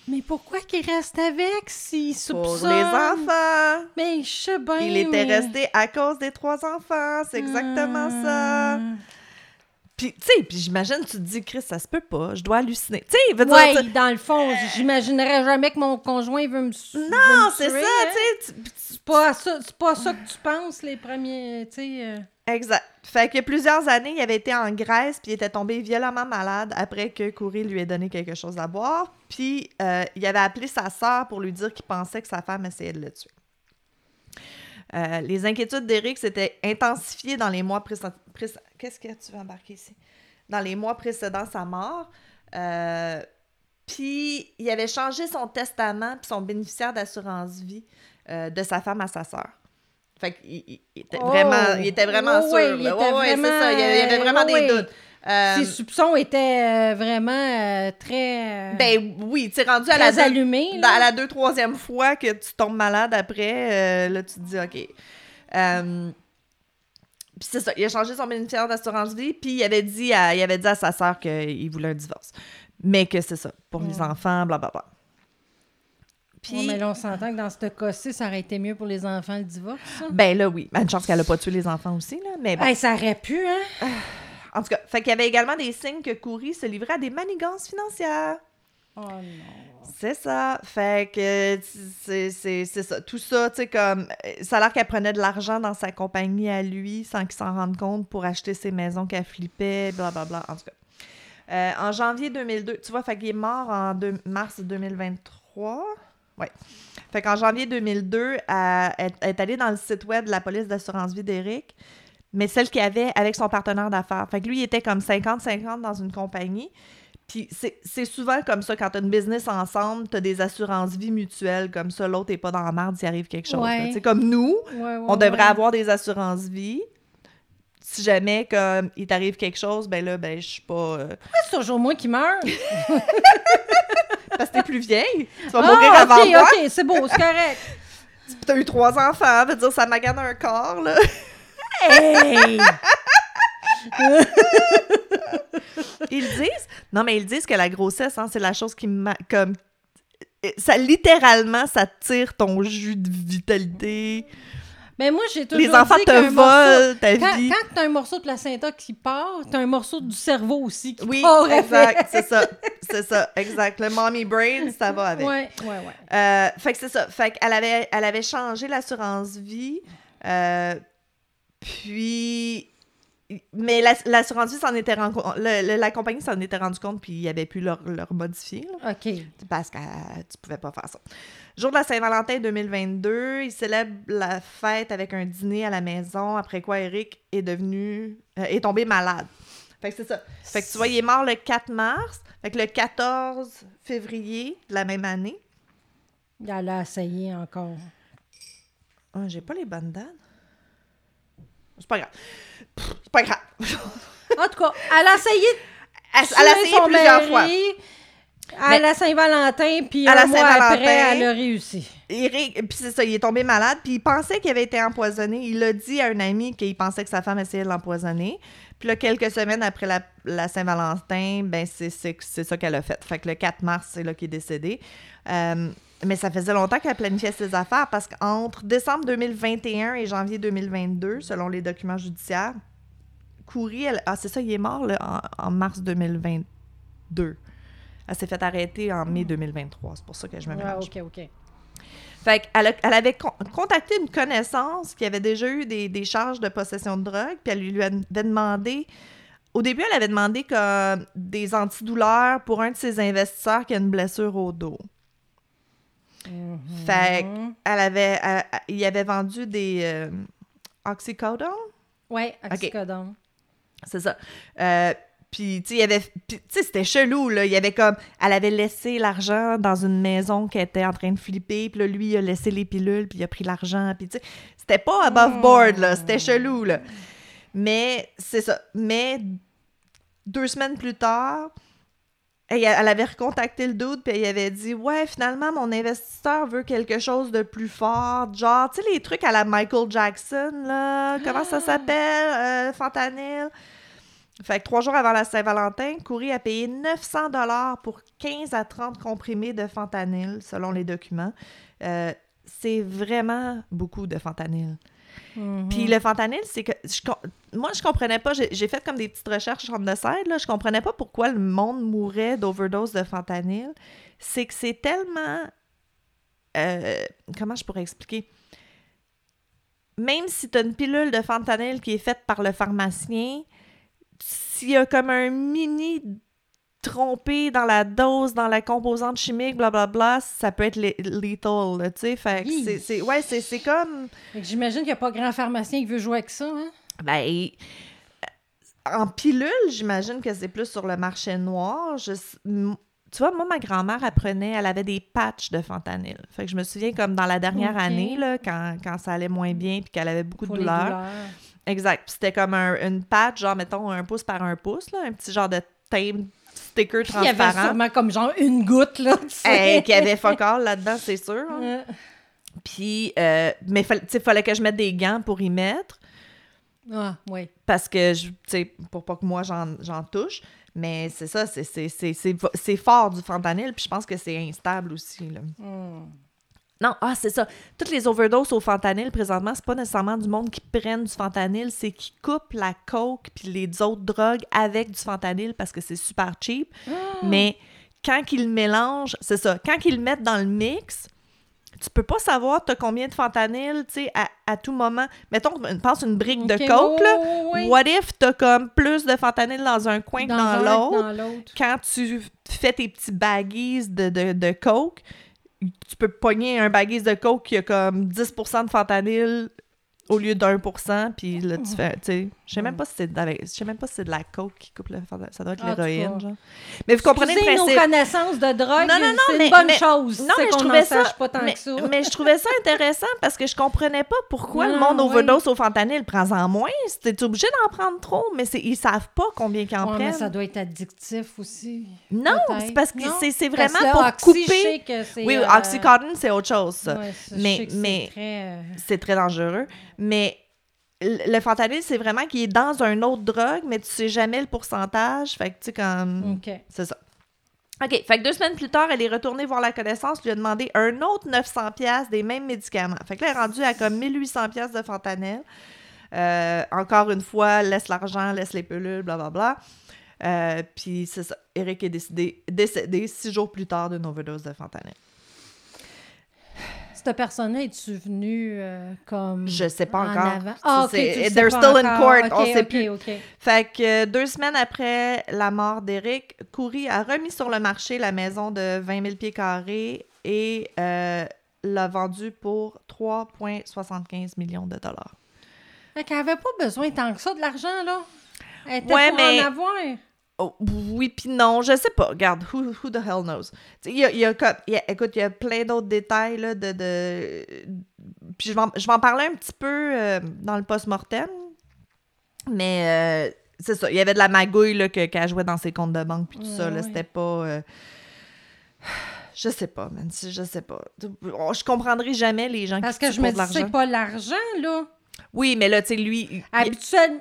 [SPEAKER 2] Mais pourquoi qu'il reste avec s'il
[SPEAKER 1] Pour
[SPEAKER 2] soupçonne?
[SPEAKER 1] les enfants!
[SPEAKER 2] Mais je sais bien.
[SPEAKER 1] Il était
[SPEAKER 2] mais-
[SPEAKER 1] resté à cause des trois enfants, c'est exactement ça. Puis, tu sais, puis j'imagine, tu te dis, Chris, ça se peut pas, je dois halluciner. Tu sais, veut dire,
[SPEAKER 2] Ouais,
[SPEAKER 1] tu-
[SPEAKER 2] dans le fond, j'imaginerais jamais que mon conjoint veut me
[SPEAKER 1] non, c'est ça,
[SPEAKER 2] hein.
[SPEAKER 1] tu sais.
[SPEAKER 2] C'est pas ça, pas ça que tu penses les premiers, tu sais. euh.
[SPEAKER 1] Exact. Fait que plusieurs années, il avait été en Grèce, puis il était tombé violemment malade après que Coury lui ait donné quelque chose à boire. Puis euh, il avait appelé sa sœur pour lui dire qu'il pensait que sa femme essayait de le tuer. Euh, les inquiétudes d'Éric s'étaient intensifiées dans les mois précédents. Qu'est-ce que tu veux embarquer ici? Dans les mois précédant sa mort. Euh, puis il avait changé son testament puis son bénéficiaire d'assurance vie euh, de sa femme à sa sœur. Fait qu'il il- il était
[SPEAKER 2] Oh!
[SPEAKER 1] vraiment, il était vraiment
[SPEAKER 2] Oh,
[SPEAKER 1] sûr.
[SPEAKER 2] ouais, était
[SPEAKER 1] Ouais, ouais, c'est
[SPEAKER 2] vraiment,
[SPEAKER 1] ça. Il y avait, il y avait vraiment
[SPEAKER 2] euh,
[SPEAKER 1] des doutes. Euh,
[SPEAKER 2] Ses soupçons étaient euh, vraiment euh, très,
[SPEAKER 1] ben oui, tu es rendu à la, deux-
[SPEAKER 2] là.
[SPEAKER 1] à la deux, troisième fois que tu tombes malade après, là, tu te dis, OK. Puis c'est ça, il a changé son bénéficiaire d'assurance vie, puis il avait dit à, il avait dit à sa sœur qu'il voulait un divorce. Mais que c'est ça, pour les enfants, blablabla. Puis,
[SPEAKER 2] Ouais, mais là, on s'entend que dans ce cas-ci, ça aurait été mieux pour les enfants le divorce. ça.
[SPEAKER 1] ben là, oui. Une chance qu'elle a pas tué les enfants aussi, là. Mais bon.
[SPEAKER 2] Hey, ça aurait pu, hein?
[SPEAKER 1] En tout cas, fait qu'il y avait également des signes que Coury se livrait à des manigances financières.
[SPEAKER 2] Oh non.
[SPEAKER 1] C'est ça. Fait que c'est ça. Tout ça, tu sais, comme. Ça a l'air qu'elle prenait de l'argent dans sa compagnie à lui sans qu'il s'en rende compte pour acheter ses maisons qu'elle flippait, blablabla. En tout cas. Euh, en janvier 2002, tu vois, fait qu'il est mort en deux- mars 2023. Ouais. Fait qu'en janvier 2002, elle, elle est allée dans le site web de la police d'assurance vie d'Éric, mais celle qu'il avait avec son partenaire d'affaires. Fait que lui, il était comme 50-50 dans une compagnie. Puis c'est c'est souvent comme ça, quand tu as une business ensemble, tu as des assurances vie mutuelles, comme ça, l'autre n'est pas dans la merde s'il arrive quelque chose.
[SPEAKER 2] Ouais.
[SPEAKER 1] sais, Comme nous,
[SPEAKER 2] Ouais, ouais,
[SPEAKER 1] on devrait avoir des assurances vie. Si jamais comme il t'arrive quelque chose, ben là, ben je suis pas. euh,
[SPEAKER 2] C'est toujours moi qui meurs?
[SPEAKER 1] Parce que t'es plus vieille. Tu vas
[SPEAKER 2] Ah,
[SPEAKER 1] mourir avant moi.
[SPEAKER 2] ok, c'est beau, c'est correct.
[SPEAKER 1] T'as eu trois enfants, veut dire ça magane un corps, là.
[SPEAKER 2] Hey!
[SPEAKER 1] Ils disent. Non, mais ils disent que la grossesse, hein, c'est la chose qui ma- comme ça littéralement ça tire ton jus de vitalité.
[SPEAKER 2] Mais moi, j'ai toujours
[SPEAKER 1] Les enfants
[SPEAKER 2] dit
[SPEAKER 1] te volent ta
[SPEAKER 2] Quand,
[SPEAKER 1] vie.
[SPEAKER 2] quand t'as un morceau de placenta qui part, t'as un morceau du cerveau aussi qui
[SPEAKER 1] Oui,
[SPEAKER 2] part avec.
[SPEAKER 1] exact, c'est ça. C'est ça, exact. Le mommy brain, ça va avec.
[SPEAKER 2] Ouais, ouais, ouais.
[SPEAKER 1] Euh, fait que c'est ça. Fait qu'elle avait, elle avait changé l'assurance vie. euh, puis. Mais la- l'assurance vie s'en était rendu compte. le- le- la compagnie s'en était rendu compte, puis il avait pu leur, leur modifier. là,
[SPEAKER 2] OK.
[SPEAKER 1] parce que euh, tu pouvais pas faire ça. Jour de la Saint-Valentin 2022, il célèbre la fête avec un dîner à la maison, après quoi Eric est devenu. euh, est tombé malade. Fait que c'est ça. Fait que tu vois, il est mort le 4 mars. Fait que le 14 février de la même année.
[SPEAKER 2] Elle a essayé encore.
[SPEAKER 1] Ah, j'ai pas les bonnes dates. C'est pas grave. C'est pas grave.
[SPEAKER 2] En tout cas, elle a essayé
[SPEAKER 1] Elle, elle a essayé plusieurs
[SPEAKER 2] mari
[SPEAKER 1] fois.
[SPEAKER 2] À la Saint-Valentin, puis
[SPEAKER 1] À la
[SPEAKER 2] mois après, elle a réussi.
[SPEAKER 1] Puis c'est ça, il est tombé malade, puis il pensait qu'il avait été empoisonné. Il a dit à un ami qu'il pensait que sa femme essayait de l'empoisonner. Puis là, quelques semaines après la, la Saint-Valentin, ben c'est ça qu'elle a fait. Fait que le 4 mars, c'est là qu'il est décédé. Euh, mais ça faisait longtemps qu'elle planifiait ses affaires parce qu'entre décembre 2021 et janvier 2022, selon les documents judiciaires, Coury, elle- ah c'est ça, il est mort là, en, en mars 2022. Elle s'est fait arrêter en mai 2023. C'est pour ça que je me
[SPEAKER 2] Ouais,
[SPEAKER 1] mélange.
[SPEAKER 2] OK, OK.
[SPEAKER 1] Fait qu'elle a- elle avait con- contacté une connaissance qui avait déjà eu des, des charges de possession de drogue, puis elle lui avait demandé. Au début, elle avait demandé comme des antidouleurs pour un de ses investisseurs qui a une blessure au dos. Fait
[SPEAKER 2] Mhm.
[SPEAKER 1] avait, elle- elle- il avait vendu des euh, oxycodone,
[SPEAKER 2] Ouais, oxycodone.
[SPEAKER 1] c'est ça. Euh, puis, tu sais, il y avait. puis, tu sais, c'était chelou, là. Il y avait comme. Elle avait laissé l'argent dans une maison qui était en train de flipper. Puis là, lui, il a laissé les pilules, puis il a pris l'argent. Puis, tu sais, c'était pas above board, là. C'était chelou, là. Mais, c'est ça. Mais, deux semaines plus tard, elle, elle avait recontacté le doute, puis elle avait dit Ouais, finalement, mon investisseur veut quelque chose de plus fort. Genre, tu sais, les trucs à la Michael Jackson, là. Comment ça s'appelle Euh, Fentanyl? Fait que trois jours avant la Saint-Valentin, Coury a payé 900 dollars pour 15 à 30 comprimés de fentanyl, selon les documents. Euh, c'est vraiment beaucoup de fentanyl.
[SPEAKER 2] Mhm.
[SPEAKER 1] Puis le fentanyl, c'est que je moi je comprenais pas, j'ai fait comme des petites recherches the side, là, je comprenais pas pourquoi le monde mourait d'overdose de fentanyl. C'est que c'est tellement euh, comment je pourrais expliquer? Même si tu as une pilule de fentanyl qui est faite par le pharmacien, s'il y a comme un mini trompé dans la dose, dans la composante chimique, blablabla, ça peut être le- lethal, tu sais. Fait c'est-. Ouais, c'est comme...
[SPEAKER 2] J'imagine qu'il n'y a pas grand pharmacien qui veut jouer avec ça. Hein?
[SPEAKER 1] Ben, euh, en pilule, j'imagine que c'est plus sur le marché noir. Je tu vois, moi, ma grand-mère apprenait, elle avait des patchs de fentanyl. Fait que je me souviens comme dans la dernière année, là, quand, quand ça allait moins bien puis qu'elle avait beaucoup
[SPEAKER 2] Pour
[SPEAKER 1] de douleurs.
[SPEAKER 2] douleurs.
[SPEAKER 1] Exact. C'était comme un- une patch, genre, mettons, un pouce par un pouce, là, un petit genre de tape sticker
[SPEAKER 2] Puis il y avait
[SPEAKER 1] transparent.
[SPEAKER 2] sûrement comme genre une goutte, là. tu sais.
[SPEAKER 1] Eh, qui avait focal là-dedans, c'est sûr. hein. Puis, euh, mais il fallait que je mette des gants pour y mettre.
[SPEAKER 2] Ah, oui.
[SPEAKER 1] parce que, tu sais, pour pas que moi j'en touche. Mais c'est ça, c'est- fort du fentanyl, puis je pense que c'est instable aussi. Là.
[SPEAKER 2] Hmm.
[SPEAKER 1] Non, ah, c'est ça. Toutes les overdoses au fentanyl, présentement, c'est pas nécessairement du monde qui prennent du fentanyl, c'est qui coupent la coke puis les autres drogues avec du fentanyl parce que c'est super cheap. Mais quand ils mélangent, c'est ça, quand ils le mettent dans le mix, tu peux pas savoir t'as combien de fentanyl, tu sais, à, à tout moment. Mettons, pense une brique de
[SPEAKER 2] Ok,
[SPEAKER 1] coke, là.
[SPEAKER 2] oh, oui.
[SPEAKER 1] What if t'as comme plus de fentanyl dans un coin que
[SPEAKER 2] Dans
[SPEAKER 1] l'autre?
[SPEAKER 2] dans l'autre.
[SPEAKER 1] Quand tu fais tes petits baggies de, de, de coke, tu peux pogner un baguise de coke qui a comme 10% de fentanyl au lieu d'un pour cent, puis là, tu fais, tu sais, je sais même pas si c'est de la, je sais même pas si c'est de la coke qui coupe le fentanyl, ça doit être l'héroïne, genre. Mais vous comprenez le principe.
[SPEAKER 2] nos connaissances de drogue,
[SPEAKER 1] Non, non, non,
[SPEAKER 2] c'est une bonne chose.
[SPEAKER 1] Non, mais je trouvais ça,
[SPEAKER 2] pas tant que ça.
[SPEAKER 1] mais je trouvais ça intéressant parce que je comprenais pas pourquoi le monde overdose au fentanyl. Prends-en moins, t'es obligé d'en prendre trop, mais ils savent pas combien qu'ils en prennent.
[SPEAKER 2] ça doit être addictif aussi.
[SPEAKER 1] Non, c'est parce que c'est, vraiment pour couper. Oui,
[SPEAKER 2] euh,
[SPEAKER 1] Oxycontin, c'est autre chose, Mais-
[SPEAKER 2] euh,
[SPEAKER 1] C'est très dangereux. Mais le fentanyl, c'est vraiment qu'il est dans un autre drogue, mais tu sais jamais le pourcentage. Fait que, tu sais, comme.
[SPEAKER 2] OK.
[SPEAKER 1] C'est ça. OK. Fait que deux semaines plus tard, elle est retournée voir la connaissance, lui a demandé un autre 900$ piastres des mêmes médicaments. Fait que là, elle est rendue à comme 1800$ piastres de fentanyl. Euh, encore une fois, laisse l'argent, laisse les pilules, blablabla. Euh, Puis c'est ça. Eric est décidé, décédé six jours plus tard d'une overdose de fentanyl.
[SPEAKER 2] Cette personne-là, es-tu venue euh, comme.
[SPEAKER 1] Je sais pas
[SPEAKER 2] en
[SPEAKER 1] encore.
[SPEAKER 2] avant? Ah, ok.
[SPEAKER 1] C'est-
[SPEAKER 2] tu le sais
[SPEAKER 1] they're
[SPEAKER 2] pas
[SPEAKER 1] still in
[SPEAKER 2] encore.
[SPEAKER 1] court, on
[SPEAKER 2] Ok,
[SPEAKER 1] sait plus. Fait que euh, deux semaines après la mort d'Eric, Coury a remis sur le marché la maison de 20 000 pieds carrés et euh, l'a vendue pour 3,75 millions de dollars.
[SPEAKER 2] Fait qu'elle avait pas besoin tant que ça de l'argent, là. Elle était
[SPEAKER 1] Ouais,
[SPEAKER 2] pour
[SPEAKER 1] mais-
[SPEAKER 2] en avoir.
[SPEAKER 1] Oh, oui puis non, je sais pas. Regarde, who, who the hell knows? Il y a, y a y a- écoute, il y a plein d'autres détails là, de, de... Puis je vais, en, je vais en parler un petit peu euh, dans le post-mortem. Mais euh, c'est ça, il y avait de la magouille là, que- qu'elle jouait dans ses comptes de banque puis tout ça.
[SPEAKER 2] Ouais,
[SPEAKER 1] là,
[SPEAKER 2] ouais.
[SPEAKER 1] C'était pas... euh, Je sais pas, man. Je sais pas. Je comprendrai jamais les gens
[SPEAKER 2] Parce
[SPEAKER 1] qui
[SPEAKER 2] que je me dis, c'est pas l'argent, là.
[SPEAKER 1] Oui, mais là, tu sais, lui... il-
[SPEAKER 2] Habituel,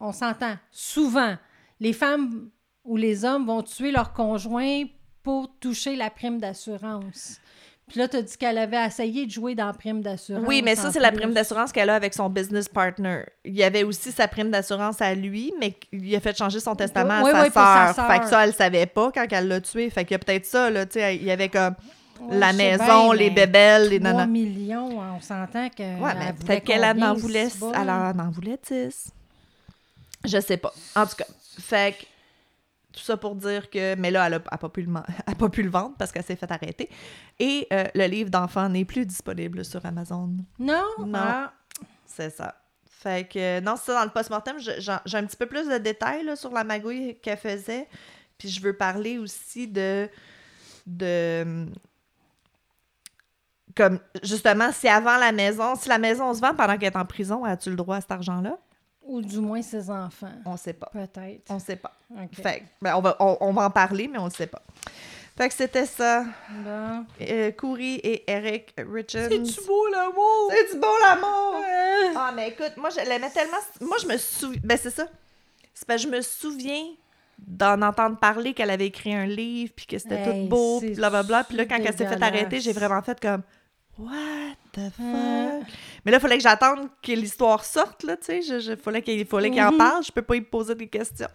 [SPEAKER 2] on s'entend, souvent, les femmes ou les hommes vont tuer leur conjoint pour toucher la prime d'assurance. Puis là, tu as dit qu'elle avait essayé de jouer dans la prime d'assurance.
[SPEAKER 1] Oui, mais ça, c'est la prime d'assurance qu'elle a avec son business partner. Il y avait aussi sa prime d'assurance à lui, mais il a fait changer son testament
[SPEAKER 2] Oui,
[SPEAKER 1] à
[SPEAKER 2] oui,
[SPEAKER 1] sa
[SPEAKER 2] sa
[SPEAKER 1] sœur. Fait que ça, elle savait pas quand elle l'a tué. Fait qu'il y a peut-être ça, là, tu sais, il y avait comme
[SPEAKER 2] Ouais,
[SPEAKER 1] la maison,
[SPEAKER 2] bien,
[SPEAKER 1] les bébelles, les
[SPEAKER 2] 3
[SPEAKER 1] nanas.
[SPEAKER 2] millions, on s'entend que.
[SPEAKER 1] Ouais, mais peut-être qu'elle en voulait, elle en voulait 10. Je sais pas. En tout cas, fait que tout ça pour dire que, mais là, elle a, elle a pas, pu le, man- elle a pas pu le vendre parce qu'elle s'est fait arrêter. Et euh, le livre d'enfant n'est plus disponible sur Amazon.
[SPEAKER 2] Non?
[SPEAKER 1] Non.
[SPEAKER 2] Ah,
[SPEAKER 1] C'est ça. Fait que, non, c'est ça, dans le post-mortem, j'ai un petit peu plus de détails là, sur la magouille qu'elle faisait. Puis je veux parler aussi de. de comme, justement, si avant la maison, si la maison se vend pendant qu'elle est en prison, as-tu le droit à cet argent-là?
[SPEAKER 2] Ou du moins ses enfants.
[SPEAKER 1] On sait pas.
[SPEAKER 2] Peut-être.
[SPEAKER 1] On sait pas. Fait ben, on, va, on, on va en parler, mais on le sait pas. Fait que c'était ça.
[SPEAKER 2] Bon.
[SPEAKER 1] Euh, Coury et Eric Richards.
[SPEAKER 2] beau l'amour?
[SPEAKER 1] C'est du beau l'amour! Ah, mais écoute, moi, je l'aimais tellement. Moi, je me souviens. Ben, c'est ça. C'est parce que je me souviens d'en entendre parler qu'elle avait écrit un livre, puis que c'était
[SPEAKER 2] Hey,
[SPEAKER 1] tout beau, puis blablabla. Puis là, quand elle s'est fait arrêter, j'ai vraiment fait comme. What? The fuck?
[SPEAKER 2] Hein?
[SPEAKER 1] Mais là, il fallait que j'attende que l'histoire sorte, là, tu sais. Je, je- fallait qu'il fallait qu'il en
[SPEAKER 2] Mhm.
[SPEAKER 1] parle. Je peux pas y poser des questions.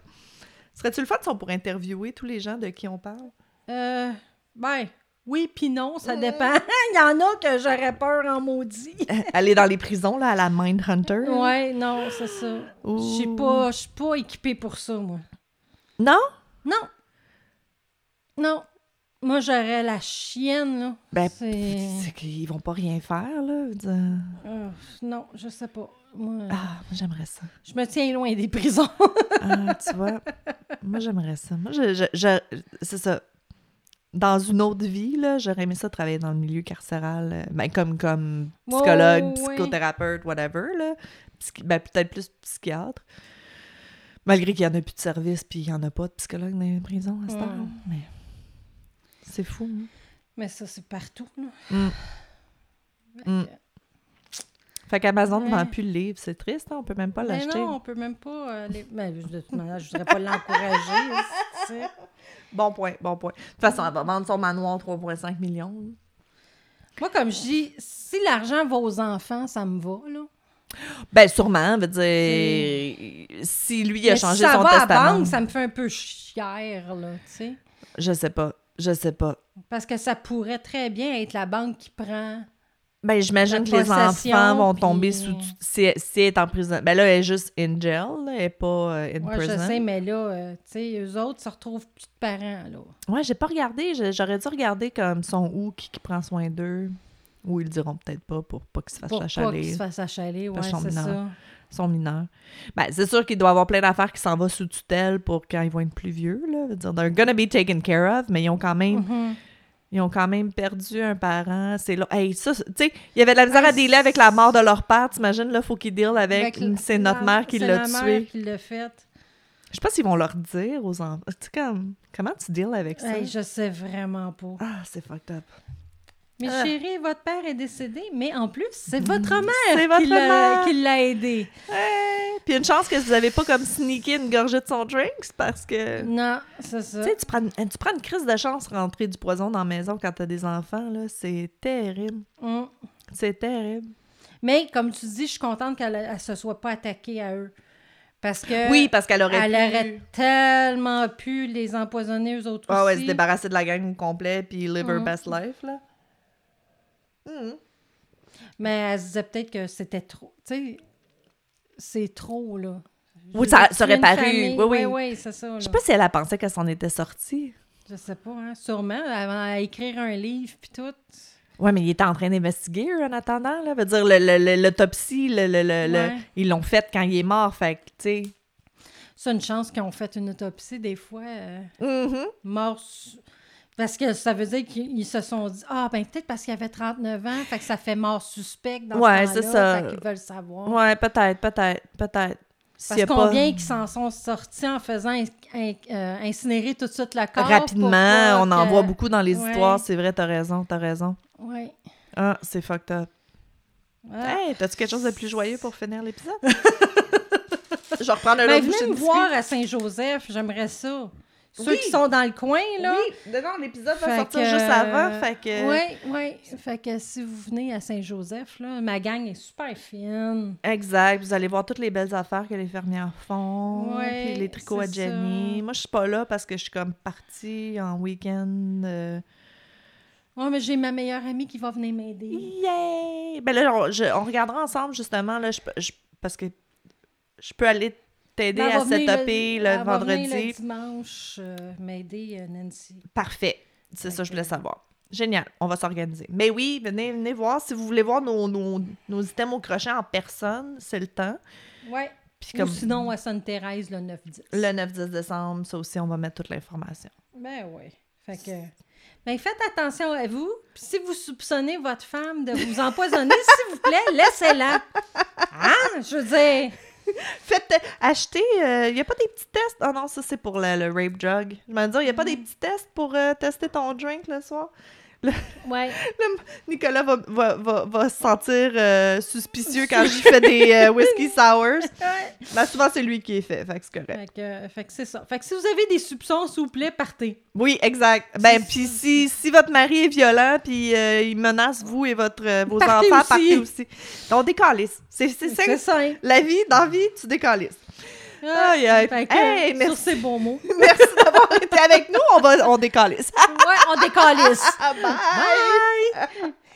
[SPEAKER 1] Serais-tu le fun si on pourrait interviewer tous les gens de qui on parle?
[SPEAKER 2] Euh, ben, oui puis non, ça dépend. Il y en a que j'aurais peur en maudit.
[SPEAKER 1] Aller dans les prisons, là, à la Mindhunter?
[SPEAKER 2] Ouais, non, c'est ça. Je suis pas, pas équipée pour ça, moi.
[SPEAKER 1] Non?
[SPEAKER 2] Non. Non. Moi, j'aurais la chienne, là.
[SPEAKER 1] Ben,
[SPEAKER 2] C'est...
[SPEAKER 1] Qu'ils vont pas rien faire, là. dire.
[SPEAKER 2] Euh, non, je sais pas. Moi,
[SPEAKER 1] Ah, moi, j'aimerais ça.
[SPEAKER 2] je me tiens loin des prisons.
[SPEAKER 1] Ah, tu vois, moi, j'aimerais ça. Moi, je, je- je- c'est ça. Dans une autre vie, là, j'aurais aimé ça travailler dans le milieu carcéral, euh, ben, comme, comme psychologue, psychothérapeute, whatever, là. Psy- ben, peut-être plus psychiatre. Malgré qu'il y en a plus de service, puis il y en a pas de psychologue dans les prisons à ce
[SPEAKER 2] Ouais.
[SPEAKER 1] temps Mais c'est fou, hein.
[SPEAKER 2] Mais ça, c'est partout, là.
[SPEAKER 1] Mm.
[SPEAKER 2] Fait
[SPEAKER 1] Mm.
[SPEAKER 2] que-
[SPEAKER 1] Fait qu'Amazon ne
[SPEAKER 2] Ouais.
[SPEAKER 1] vend plus le livre, c'est triste, hein, on peut même pas
[SPEAKER 2] Mais
[SPEAKER 1] l'acheter.
[SPEAKER 2] non, on peut même pas... euh, les... ben, de toute manière, je voudrais pas l'encourager. tu sais.
[SPEAKER 1] Bon point, bon point. De toute façon, elle va vendre son manoir 3,5 millions.
[SPEAKER 2] Moi, comme je dis, si l'argent va aux enfants, ça me va, là.
[SPEAKER 1] Ben, sûrement, veut dire, si lui a
[SPEAKER 2] Mais
[SPEAKER 1] changé
[SPEAKER 2] si ça
[SPEAKER 1] son
[SPEAKER 2] va à la
[SPEAKER 1] testament.
[SPEAKER 2] banque, ça me fait un peu chier, là, tu sais.
[SPEAKER 1] Je sais pas, je sais pas.
[SPEAKER 2] Parce que ça pourrait très bien être la banque qui prend
[SPEAKER 1] Ben, j'imagine que les enfants vont
[SPEAKER 2] puis-
[SPEAKER 1] tomber sous... Si, si elle est en prison... Ben là, elle est juste in jail, là, elle est pas euh, in
[SPEAKER 2] Ouais,
[SPEAKER 1] prison.
[SPEAKER 2] je sais, mais là, euh, tu sais, eux autres se retrouvent plus de parents, là.
[SPEAKER 1] Ouais, j'ai pas regardé. J'aurais dû regarder comme son où, qui, qui prend soin d'eux. Ou ils le diront peut-être pas pour pas qu'ils se fassent
[SPEAKER 2] Pour pas
[SPEAKER 1] achaler.
[SPEAKER 2] qu'ils se fassent achaler, ouais, c'est ça.
[SPEAKER 1] Sont mineurs. Ben, c'est sûr qu'il doit y avoir plein d'affaires qui s'en vont sous tutelle pour quand ils vont être plus vieux, là. Dire, they're gonna be taken care of, mais ils ont quand même...
[SPEAKER 2] Mhm.
[SPEAKER 1] Ils ont quand même perdu un parent. C'est là. Hey, ça, tu sais, il y avait de la misère
[SPEAKER 2] Ah,
[SPEAKER 1] à dealer avec la mort de leur père. T'imagines, là, faut qu'ils deal avec.
[SPEAKER 2] Avec
[SPEAKER 1] c'est notre mère qui
[SPEAKER 2] c'est
[SPEAKER 1] l'a tué.
[SPEAKER 2] qui l'a fait.
[SPEAKER 1] Je sais pas s'ils vont leur dire aux enfants. Tu sais, comme, comment tu deals avec ça?
[SPEAKER 2] Hey, je sais vraiment pas.
[SPEAKER 1] Ah, c'est fucked up.
[SPEAKER 2] Mais
[SPEAKER 1] Ah.
[SPEAKER 2] chérie, votre père est décédé, mais en plus, c'est votre mère,
[SPEAKER 1] C'est votre
[SPEAKER 2] qui l'a-
[SPEAKER 1] mère.
[SPEAKER 2] qui l'a aidé.
[SPEAKER 1] Puis une chance que vous avez pas comme sneaké une gorgée de son drink, parce que.
[SPEAKER 2] Non, c'est ça.
[SPEAKER 1] Tu sais, tu prends, une- tu prends une crise de chance rentrer du poison dans la maison quand t'as des enfants, là. C'est terrible.
[SPEAKER 2] Mm.
[SPEAKER 1] C'est terrible.
[SPEAKER 2] Mais comme tu dis, je suis contente qu'elle ne se soit pas attaquée à eux. Parce que
[SPEAKER 1] oui, parce qu'elle aurait
[SPEAKER 2] elle
[SPEAKER 1] pu.
[SPEAKER 2] aurait tellement pu les empoisonner eux autres
[SPEAKER 1] Ah ouais, se débarrasser de la gang au complet puis live her
[SPEAKER 2] Mhm.
[SPEAKER 1] best life, là. Mhm.
[SPEAKER 2] Mais elle se disait peut-être que c'était trop. Tu sais, c'est trop, là.
[SPEAKER 1] Oui, ça- ça aurait paru.
[SPEAKER 2] famille.
[SPEAKER 1] Oui, oui.
[SPEAKER 2] Oui, c'est ça.
[SPEAKER 1] Je sais pas si elle a pensé qu'elle s'en était sortie.
[SPEAKER 2] Je sais pas, hein. Sûrement, avant à écrire un livre puis tout.
[SPEAKER 1] Ouais, mais il était en train d'investiguer eux, en attendant, là. Veut dire, le- le- le- l'autopsie, le, le- le-
[SPEAKER 2] Ouais.
[SPEAKER 1] ils l'ont faite quand il est mort, fait que, tu sais.
[SPEAKER 2] C'est une chance qu'ils ont fait une autopsie, des fois, euh,
[SPEAKER 1] Mhm.
[SPEAKER 2] mort. su- Parce que ça veut dire qu'ils se sont dit Ah, ben peut-être parce qu'il avait 39 ans, fait que ça fait mort suspect dans
[SPEAKER 1] Ouais,
[SPEAKER 2] ce
[SPEAKER 1] c'est
[SPEAKER 2] temps-là,
[SPEAKER 1] ça.
[SPEAKER 2] Fait qu'ils veulent savoir.
[SPEAKER 1] Ouais, peut-être, peut-être, peut-être.
[SPEAKER 2] Parce
[SPEAKER 1] a pas-
[SPEAKER 2] combien qui s'en sont sortis en faisant in- in- euh, incinérer tout de suite le corps?
[SPEAKER 1] Rapidement, on en
[SPEAKER 2] que-
[SPEAKER 1] voit beaucoup dans les
[SPEAKER 2] Ouais.
[SPEAKER 1] histoires, c'est vrai, t'as raison, t'as raison.
[SPEAKER 2] Ouais.
[SPEAKER 1] Ah, c'est fucked up.
[SPEAKER 2] Ah.
[SPEAKER 1] Hey, t'as-tu quelque chose de plus joyeux pour finir l'épisode? Je reprendre un
[SPEAKER 2] Ben, venez me voir à Saint-Joseph, j'aimerais ça. Ceux
[SPEAKER 1] Oui.
[SPEAKER 2] qui sont dans le coin, là.
[SPEAKER 1] Oui, dedans, l'épisode va sortir
[SPEAKER 2] que,
[SPEAKER 1] juste avant, fait que...
[SPEAKER 2] Oui, oui. Fait que si vous venez à Saint-Joseph, là, ma gang est super fine.
[SPEAKER 1] Exact, vous allez voir toutes les belles affaires que les fermières font,
[SPEAKER 2] Ouais,
[SPEAKER 1] puis les tricots à Jenny.
[SPEAKER 2] ça.
[SPEAKER 1] Moi, je suis pas là parce que je suis comme partie en week-end. euh,
[SPEAKER 2] Oui, mais j'ai ma meilleure amie qui va venir m'aider.
[SPEAKER 1] Yay! Ben là, on, je- on regardera ensemble, justement, là, je, peux- je- parce que je peux aller t'aider à setuper le, vendredi.
[SPEAKER 2] le dimanche euh, m'aider, euh, Nancy.
[SPEAKER 1] Parfait. C'est ça, je voulais
[SPEAKER 2] que-
[SPEAKER 1] savoir. Génial, on va s'organiser. Mais oui, venez, venez voir. Si vous voulez voir nos, nos, nos items au crochet en personne, c'est le temps.
[SPEAKER 2] Oui.
[SPEAKER 1] Puis
[SPEAKER 2] Ou
[SPEAKER 1] comme
[SPEAKER 2] sinon à Sainte-Thérèse le 9-10.
[SPEAKER 1] le 9-10 décembre, ça aussi, on va mettre toute l'information.
[SPEAKER 2] Ben oui. Fait que. Ben faites attention à vous. Puis si vous soupçonnez votre femme de vous empoisonner, s'il vous plaît, laissez-la. Hein? Je veux dire.
[SPEAKER 1] Faites, acheter, il n'y a pas des petits tests? Ah non, ça c'est pour le, le rape drug. Je me dire, il n'y a pas des petits tests pour euh, tester ton drink le soir?
[SPEAKER 2] Ouais.
[SPEAKER 1] Nicolas va, va, va, va se sentir euh, suspicieux quand j'y fais des euh, whisky sours. Ben, souvent, c'est lui qui est fait, fait que c'est correct.
[SPEAKER 2] Fait que, fait que c'est ça. Fait que si vous avez des soupçons, s'il vous plaît, partez.
[SPEAKER 1] Oui, exact. Ben, puis si, si votre mari est violent, puis euh, il menace vous et votre, euh, vos
[SPEAKER 2] Partez
[SPEAKER 1] enfants,
[SPEAKER 2] aussi.
[SPEAKER 1] partez aussi. On décalisse. C'est
[SPEAKER 2] simple.
[SPEAKER 1] La vie, dans la vie, tu décalisses. Aïe, aïe.
[SPEAKER 2] Fait que,
[SPEAKER 1] Hey,
[SPEAKER 2] sur
[SPEAKER 1] merci.
[SPEAKER 2] ces bons mots.
[SPEAKER 1] Merci d'avoir été avec nous. On, va, on décalisse.
[SPEAKER 2] Ouais, on décalisse.
[SPEAKER 1] Bye!
[SPEAKER 2] Bye!